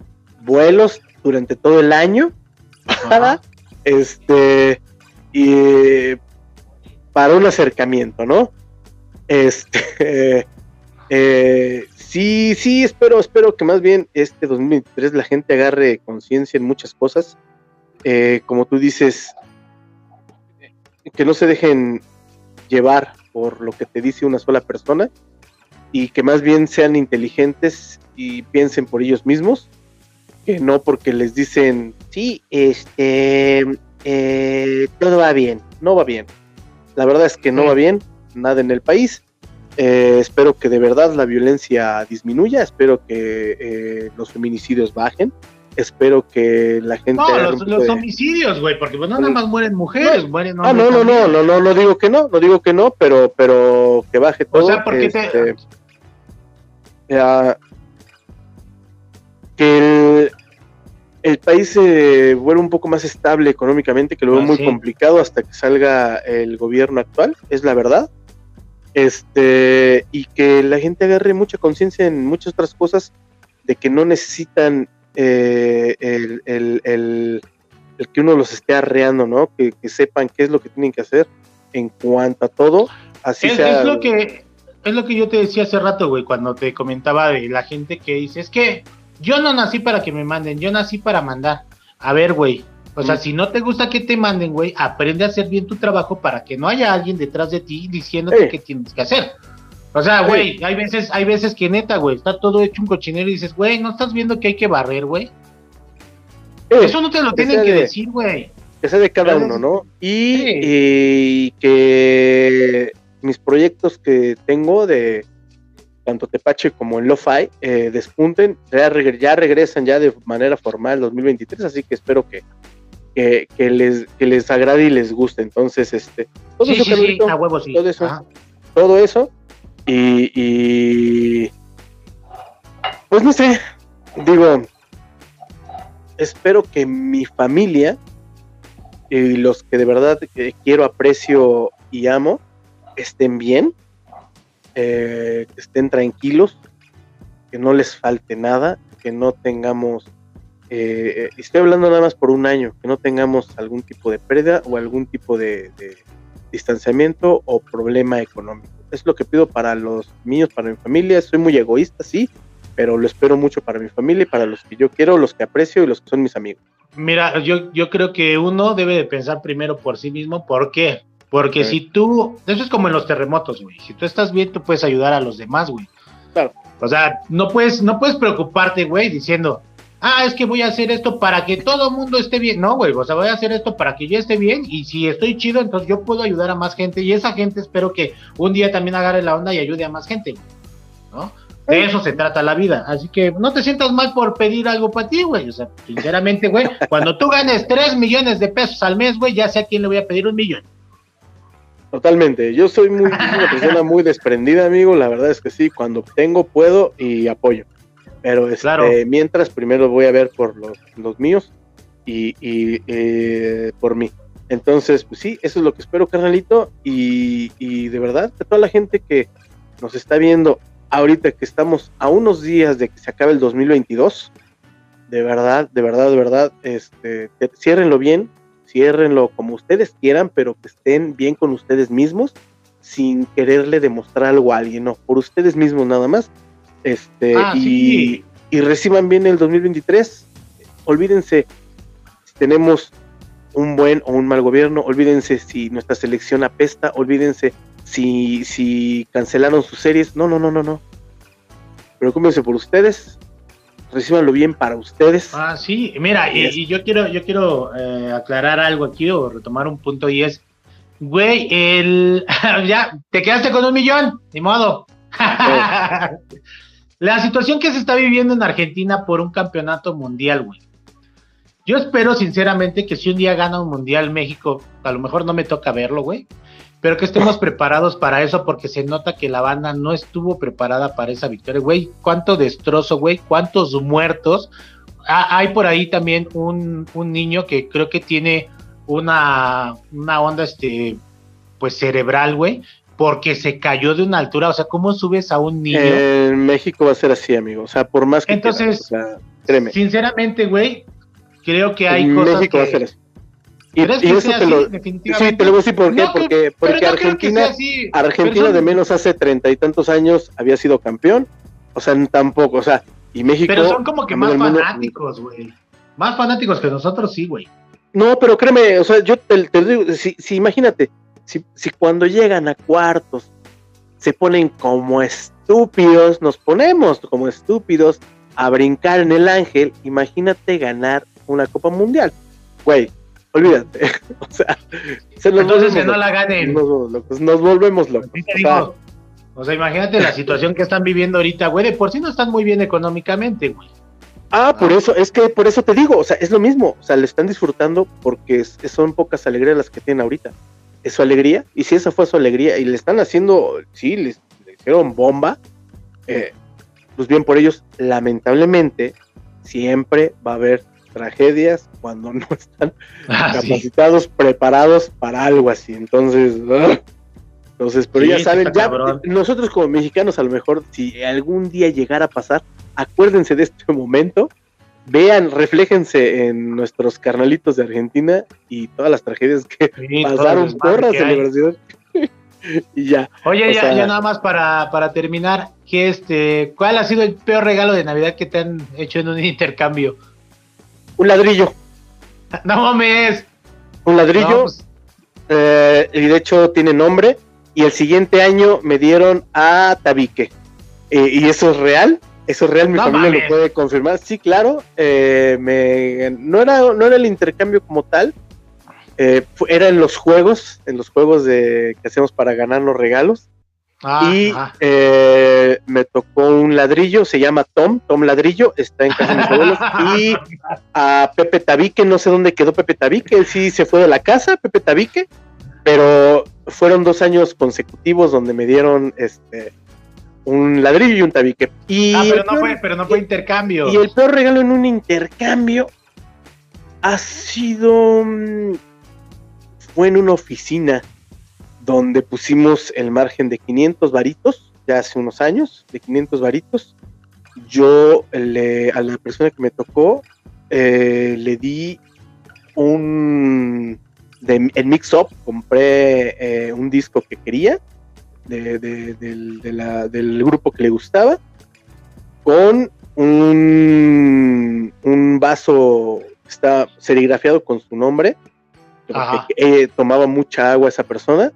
vuelos durante todo el año para, este, y para un acercamiento, ¿no? Este, eh, sí, sí, espero, espero que más bien este 2023 la gente agarre conciencia en muchas cosas. Eh, como tú dices, que no se dejen llevar por lo que te dice una sola persona y que más bien sean inteligentes y piensen por ellos mismos, que no porque les dicen, sí, este, eh, todo va bien, no va bien. La verdad es que no va bien nada en el país. Eh, espero que de verdad la violencia disminuya, espero que eh, los feminicidios bajen, espero que la gente... No, los, homicidios, güey, porque pues, no nada más mueren mujeres, mueren ah, no, no, no, no, no, no, digo que no, no digo que no, pero, pero que baje todo. O sea, porque te... que el, país se vuelva un poco más estable económicamente, que lo veo ah, muy complicado hasta que salga el gobierno actual, es la verdad. Este, y que la gente agarre mucha conciencia en muchas otras cosas de que no necesitan eh, el, el, que uno los esté arreando, ¿no? Que, sepan qué es lo que tienen que hacer en cuanto a todo. Así es, sea, es lo que es lo que yo te decía hace rato, güey, cuando te comentaba de la gente que dice, es que yo no nací para que me manden, yo nací para mandar. A ver, güey, o sea, si no te gusta que te manden, güey, aprende a hacer bien tu trabajo para que no haya alguien detrás de ti diciéndote qué tienes que hacer. O sea, güey, hay veces, hay veces que neta, güey, está todo hecho un cochinero y dices, güey, ¿no estás viendo que hay que barrer, güey? Eso no te lo tienen que decir, güey. Que sea de cada uno, ¿no? y que mis proyectos que tengo de tanto Tepache como en Lo-Fi eh, despunten, ya, regresan ya de manera formal 2023, así que espero que, que, les, que les agrade y les guste. Entonces, este, todo eso, todo eso, todo eso, y, y, pues no sé, digo, espero que mi familia y los que de verdad quiero, aprecio y amo, estén bien, eh, que estén tranquilos, que no les falte nada, que no tengamos, eh, estoy hablando nada más por un año, que no tengamos algún tipo de pérdida o algún tipo de, distanciamiento o problema económico. Es lo que pido para los míos, para mi familia. Soy muy egoísta, sí, pero lo espero mucho para mi familia y para los que yo quiero, los que aprecio y los que son mis amigos. Mira, yo, yo creo que uno debe de pensar primero por sí mismo. ¿Por qué? Porque si tú, eso es como en los terremotos, güey. Si tú estás bien, tú puedes ayudar a los demás, güey. Claro. O sea, no puedes, no puedes preocuparte, güey, diciendo, ah, es que voy a hacer esto para que todo el mundo esté bien. No, güey, o sea, voy a hacer esto para que yo esté bien y si estoy chido, entonces yo puedo ayudar a más gente y esa gente espero que un día también agarre la onda y ayude a más gente, ¿no? De eso se trata la vida. Así que no te sientas mal por pedir algo para ti, güey. O sea, sinceramente, güey, cuando tú ganes 3 millones de pesos al mes, güey, ya sé a quién le voy a pedir un millón. Totalmente. Yo soy muy, una persona muy desprendida, amigo. La verdad es que sí, cuando tengo, puedo y apoyo. Pero este, mientras, primero voy a ver por los, los míos y, eh, por mí. Entonces, pues sí, eso es lo que espero, carnalito. Y, y de verdad, que toda la gente que nos está viendo ahorita que estamos a unos días de que se acabe el 2022, de verdad, de verdad, de verdad, este, ciérrenlo bien, ciérrenlo como ustedes quieran, pero que estén bien con ustedes mismos, sin quererle demostrar algo a alguien, no, por ustedes mismos nada más. Este, ah, y, reciban bien el 2023. Olvídense si tenemos un buen o un mal gobierno, olvídense si nuestra selección apesta, olvídense si, si cancelaron sus series. No, no, no, no, no. Preocúpense por ustedes, recibanlo bien para ustedes. Ah, sí, mira, y, yo quiero, yo quiero eh, aclarar algo aquí o retomar un punto y es, güey, el ya te quedaste con un millón, ni modo. La situación que se está viviendo en Argentina por un campeonato mundial, güey. Yo espero sinceramente que si un día gana un mundial México, a lo mejor no me toca verlo, güey pero que estemos preparados para eso porque se nota que la banda no estuvo preparada para esa victoria, güey, cuánto destrozo, güey, cuántos muertos. Hay por ahí también un, niño que creo que tiene una, una onda, este, pues cerebral, güey, porque se cayó de una altura, o sea, ¿cómo subes a un niño? En México va a ser así, amigo, o sea, por más que... Entonces, sinceramente, güey, creo que hay cosas que... Va a ser así y, eso te lo, sí, te lo voy a decir por qué, porque, porque Argentina, Argentina de menos hace treinta y tantos años había sido campeón, o sea, tampoco, o sea, y México... Pero son como que más fanáticos, güey. Más fanáticos que nosotros, sí, güey. No, pero créeme, o sea, yo te, te digo, si, si imagínate, si, si cuando llegan a cuartos se ponen como estúpidos, nos ponemos como estúpidos a brincar en el ángel, imagínate ganar una Copa Mundial. Güey, olvídate. o sea, se nos entonces que no la ganen. Nos, volvemos locos. O sea, imagínate la situación que están viviendo ahorita, güey. De por sí no están muy bien económicamente, güey. Ah, por eso, es que por eso te digo, o sea, es lo mismo, o sea, le están disfrutando porque son pocas alegrías las que tienen ahorita. Es su alegría, y si esa fue su alegría, y le están haciendo, sí, les, hicieron bomba, eh, pues bien por ellos, lamentablemente, siempre va a haber tragedias cuando no están ah, capacitados, preparados para algo así. Entonces, entonces, pero ya saben, ya, nosotros como mexicanos a lo mejor si algún día llegara a pasar, acuérdense de este momento, vean, refléjense en nuestros carnalitos de Argentina y todas las tragedias que pasaron por la celebración. y ya. Oye, ya, ya nada más para, para terminar, que este, ¿cuál ha sido el peor regalo de Navidad que te han hecho en un intercambio? Un ladrillo. No mames. Un ladrillo. Pues. Eh, y de hecho tiene nombre. Y el siguiente año me dieron a Tabique. Eh, y eso es real. Eso es real, mi familia lo puede confirmar. Sí, claro. Eh, me, no, era, no era el intercambio como tal. era en los juegos, en los juegos de, que hacemos para ganar los regalos. Ah, y eh, me tocó un ladrillo, se llama Tom, Tom Ladrillo, está en casa de mis abuelos. Y a Pepe Tabique, no sé dónde quedó Pepe Tabique, él sí se fue de la casa, Pepe Tabique, pero fueron dos años consecutivos donde me dieron este un ladrillo y un tabique. Y ah, pero no, fue, pero no fue intercambio. Y el peor regalo en un intercambio ha sido. Mm, fue en una oficina donde pusimos el margen de 500 varitos, ya hace unos años, de 500 varitos. Yo le, a la persona que me tocó eh, le di un, de, en Mix Up, compré eh, un disco que quería de, del grupo que le gustaba, con un, un vaso que está serigrafiado con su nombre, porque eh, tomaba mucha agua esa persona,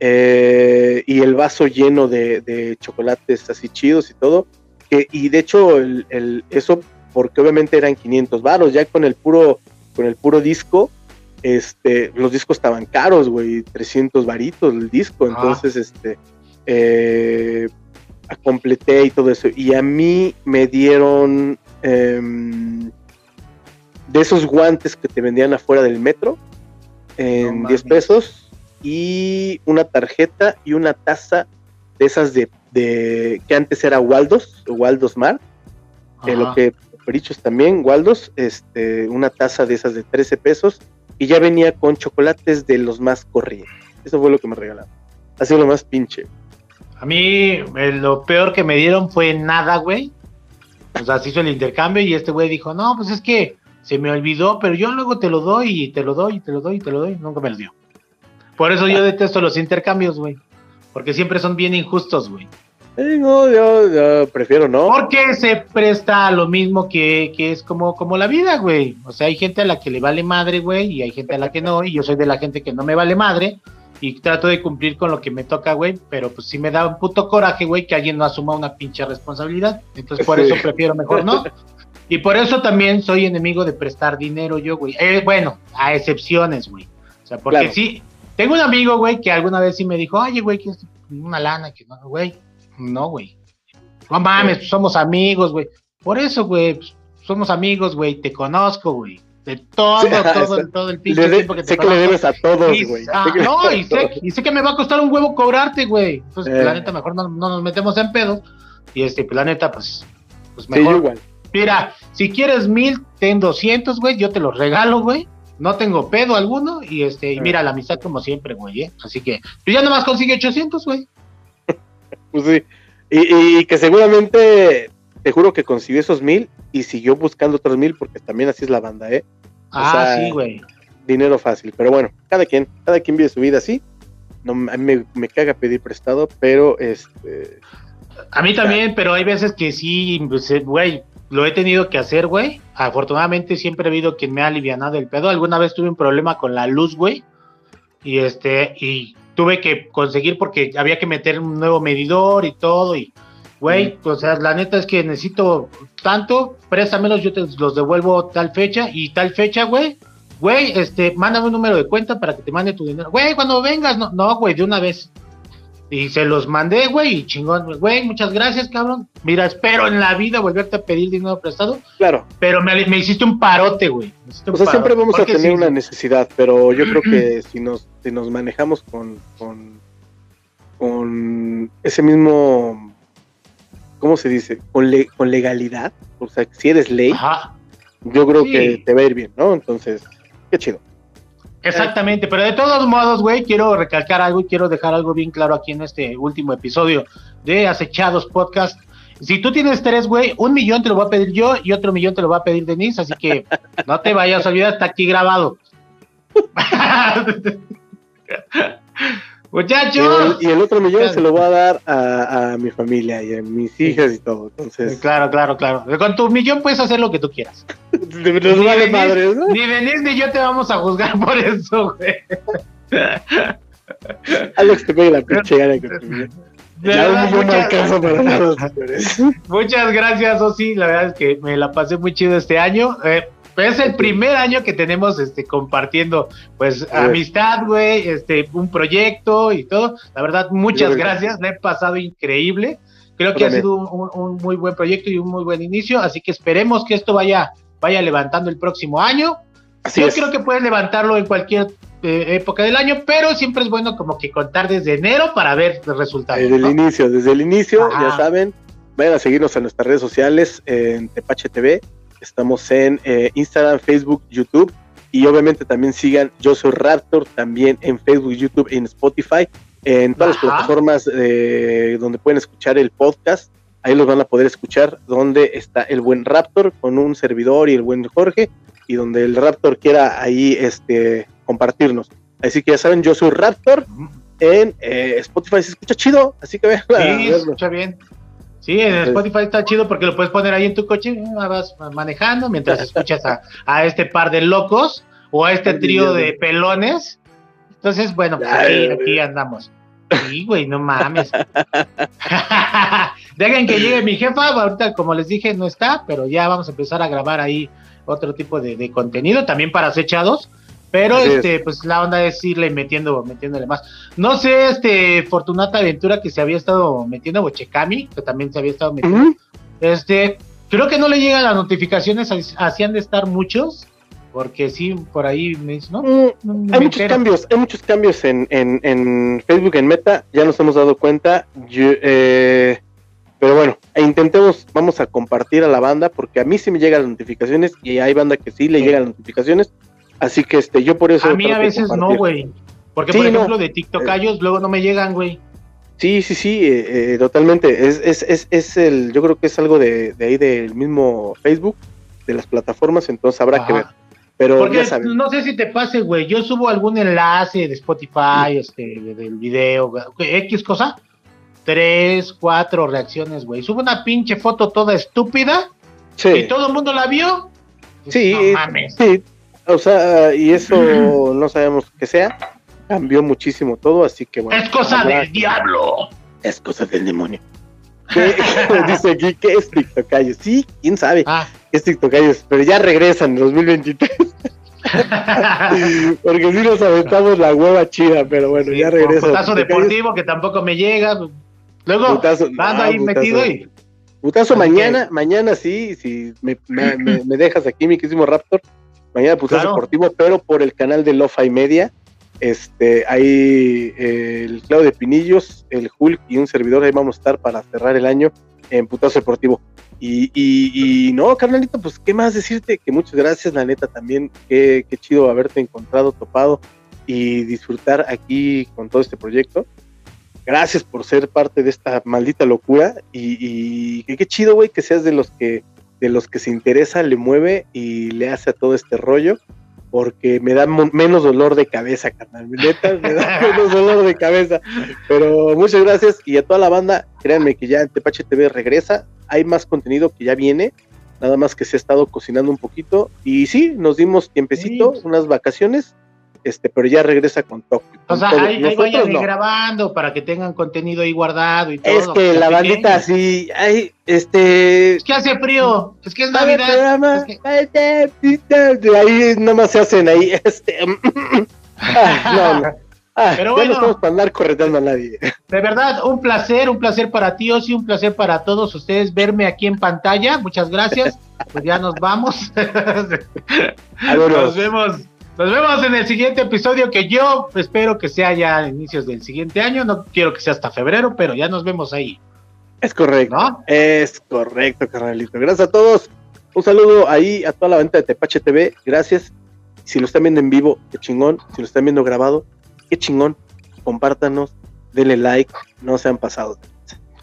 eh, y el vaso lleno de, chocolates así chidos y todo. Que, y de hecho, el, eso porque obviamente eran 500 varos, ya con el puro, con el puro disco, este, los discos estaban caros, güey, 300 varitos el disco, entonces, este, eh, completé y todo eso. Y a mí me dieron em, de esos guantes que te vendían afuera del metro en 10 pesos y una tarjeta y una taza de esas de, que antes era Waldos, Waldos Mar, que lo que Perichos también, Waldos, este, una taza de esas de 13 pesos y ya venía con chocolates de los más corrientes. Eso fue lo que me regalaron. Ha sido lo más pinche. A mí eh, lo peor que me dieron fue nada, güey. O sea, se hizo el intercambio y este güey dijo, no, pues es que se me olvidó, pero yo luego te lo doy y te lo doy y te lo doy y te lo doy. Nunca me lo dio. Por eso yo detesto los intercambios, güey. Porque siempre son bien injustos, güey. No, yo, prefiero no. Porque se presta a lo mismo que, que, es como, como la vida, güey. O sea, hay gente a la que le vale madre, güey, y hay gente a la que no, y yo soy de la gente que no me vale madre, y trato de cumplir con lo que me toca, güey, pero pues sí me da un puto coraje, güey, que alguien no asuma una pinche responsabilidad. Entonces por eso prefiero mejor no. Y por eso también soy enemigo de prestar dinero yo, güey. Eh, bueno, a excepciones, güey. O sea, porque sí, tengo un amigo, güey, que alguna vez sí me dijo, oye, güey, que es una lana, que no, güey. No, güey. No mames, pues, somos amigos, güey. Por eso, güey, pues, somos amigos, güey, te conozco, güey. De todo, todo, todo el pinche tiempo que te Sé que le debes a todos, güey. Ah, no, y sé, y sé que me va a costar un huevo cobrarte, güey. Entonces, pues, la eh. neta, mejor no, nos metemos en pedos. Y este, pues, la neta, pues, pues mejor. Sí, igual. Mira, si quieres mil, ten doscientos, güey, yo te los regalo, güey no tengo pedo alguno y este y mira la amistad como siempre, güey, ¿eh? Así que yo ya nomás consigue 800, güey. Pues sí. Y, que seguramente, te juro que consiguió esos mil y siguió buscando otros mil porque también así es la banda, ¿eh? ah, sí, güey. Dinero fácil, pero bueno, cada quien, cada quien vive su vida así. No, a mí me, caga pedir prestado, pero este... A mí también, pero hay veces que sí, pues, eh, güey, lo he tenido que hacer, güey. Afortunadamente siempre ha habido quien me ha alivianado el pedo. Alguna vez tuve un problema con la luz, güey. Y este, y tuve que conseguir porque había que meter un nuevo medidor y todo. Y, güey, o sea, la neta es que necesito tanto, préstamelos, yo te los devuelvo tal fecha y tal fecha, güey. Güey, este, mándame un número de cuenta para que te mande tu dinero. Güey, cuando vengas, no, no, güey, de una vez. Y se los mandé, güey, y chingón, güey, muchas gracias, cabrón. Mira, espero en la vida volverte a pedir dinero prestado. Claro. Pero me, me hiciste un parote, güey. O sea, siempre vamos a tener una necesidad, pero yo creo que si nos, si nos manejamos con, con, con ese mismo, ¿cómo se dice? Con, con legalidad, o sea, si eres ley, yo creo que te va a ir bien, ¿no? Entonces, qué chido. Exactamente, pero de todos modos, güey, quiero recalcar algo y quiero dejar algo bien claro aquí en este último episodio de Acechados Podcast. Si tú tienes tres, güey, un millón te lo voy a pedir yo y otro millón te lo va a pedir Denise, así que no te vayas a olvidar, está aquí grabado. Muchachos. Y el, otro millón se lo voy a dar a, mi familia y a mis hijas y todo. Entonces. Claro, claro, claro. Con tu millón puedes hacer lo que tú quieras. ni, vale madre, ¿no? ni venís ni yo te vamos a juzgar por eso, güey. Alex te pega la pinche gana con tu millón. Ya un millón alcanza para nada, Muchas gracias, Osi. La verdad es que me la pasé muy chido este año. Eh, es el primer año que tenemos este compartiendo pues amistad, güey, este un proyecto y todo. La verdad, muchas gracias, me he pasado increíble. Creo que ha sido un, muy buen proyecto y un muy buen inicio, así que esperemos que esto vaya vaya levantando el próximo año. Yo creo que puedes levantarlo en cualquier eh, época del año, pero siempre es bueno como que contar desde enero para ver los resultados. Desde el inicio, desde el inicio, ya saben, vayan a seguirnos en nuestras redes sociales, en Tepache TV, Estamos en eh, Instagram, Facebook, YouTube. Y obviamente también sigan Yo Soy Raptor, también en Facebook, YouTube, en Spotify, en todas las plataformas eh, donde pueden escuchar el podcast. Ahí los van a poder escuchar, donde está el buen Raptor con un servidor y el buen Jorge, y donde el Raptor quiera ahí este, compartirnos. Así que ya saben, yo soy Raptor en eh, Spotify, se escucha chido, así que vean. Sí, se escucha bien. Sí, en Spotify está chido porque lo puedes poner ahí en tu coche, eh, vas manejando mientras escuchas a, este par de locos o a este trío de pelones. Entonces, bueno, pues aquí, andamos. Sí, güey, no mames. Dejen que llegue mi jefa, ahorita como les dije no está, pero ya vamos a empezar a grabar ahí otro tipo de, de contenido, también para acechados. Pero este, pues la onda es irle metiendo, metiéndole más. No sé, este, Fortunata Aventura que se había estado metiendo, o Checami, que también se había estado metiendo. Este, creo que no le llegan las notificaciones, hacían de estar muchos, porque sí, por ahí me dice, ¿no? Mm, hay muchos cambios, hay muchos cambios en, en, en, Facebook, en Meta, ya nos hemos dado cuenta. Eh, pero bueno, e intentemos, vamos a compartir a la banda, porque a mí sí me llegan las notificaciones y hay banda que sí le llegan las notificaciones Así que este, yo por eso. A mí a veces no, güey. Porque, por ejemplo, de TikTokayos eh, luego no me llegan, güey. Sí, sí, sí, eh, eh, totalmente. Es, es, es, es, el, yo creo que es algo de, de, ahí del mismo Facebook, de las plataformas, entonces habrá que ver. Pero Porque no sé si te pase, güey. Yo subo algún enlace de Spotify, este, del video, X cosa. Tres, cuatro reacciones, güey. Subo una pinche foto toda estúpida. Sí. Y todo el mundo la vio. Sí, no mames. sí, o sea, y eso no sabemos qué sea. Cambió muchísimo todo, así que bueno. Es cosa del diablo. Es cosa del demonio. dice aquí que es TikTokayos. Sí, quién sabe. Ah. Es TikTokayos, pero ya regresan en 2023. Porque sí nos aventamos la hueva chida, pero bueno, ya regresa. Putazo deportivo que tampoco me llega. Luego, putazo, ando ahí metido y. Putazo mañana, mañana sí, si me, me, me, dejas aquí, mi querísimo Raptor, Mañana Putazo Deportivo, pero por el canal de Lofa y Media. Este, ahí eh, el Claudio de Pinillos, el Hulk y un servidor, ahí vamos a estar para cerrar el año en Putazo Deportivo. Y, y, no, carnalito, pues qué más decirte, que muchas gracias, la neta también, qué, qué chido haberte encontrado, topado y disfrutar aquí con todo este proyecto. Gracias por ser parte de esta maldita locura y, y qué chido, güey, que seas de los que de los que se interesa le mueve y le hace a todo este rollo, porque me da menos dolor de cabeza, carnal. Neta, me da menos dolor de cabeza. Pero muchas gracias. Y a toda la banda, créanme que ya Tepache TV regresa, hay más contenido que ya viene, nada más que se ha estado cocinando un poquito. Y sí, nos dimos tiempecito, unas vacaciones este, pero ya regresa con Tokio. O sea, ahí, vayan grabando para que tengan contenido ahí guardado y todo. Es que la bandita así, ay, este... Es que hace frío, es que es Navidad. Ahí nomás se hacen ahí, este... no, no. Ah, pero bueno, no estamos para andar correteando a nadie. De verdad, un placer, un placer para ti, y un placer para todos ustedes verme aquí en pantalla. Muchas gracias. Pues ya nos vamos. nos vemos. Nos vemos en el siguiente episodio que yo espero que sea ya a inicios del siguiente año. No quiero que sea hasta febrero, pero ya nos vemos ahí. Es correcto. Es correcto, carnalito. Gracias a todos. Un saludo ahí a toda la venta de Tepache TV. Gracias. Si lo están viendo en vivo, qué chingón. Si lo están viendo grabado, qué chingón. Compártanos, denle like, no sean pasados.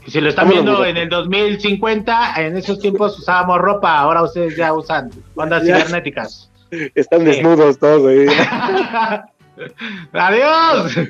Y si lo están viendo en el 2050, en esos tiempos usábamos ropa, ahora ustedes ya usan bandas cibernéticas. Están desnudos todos Adiós.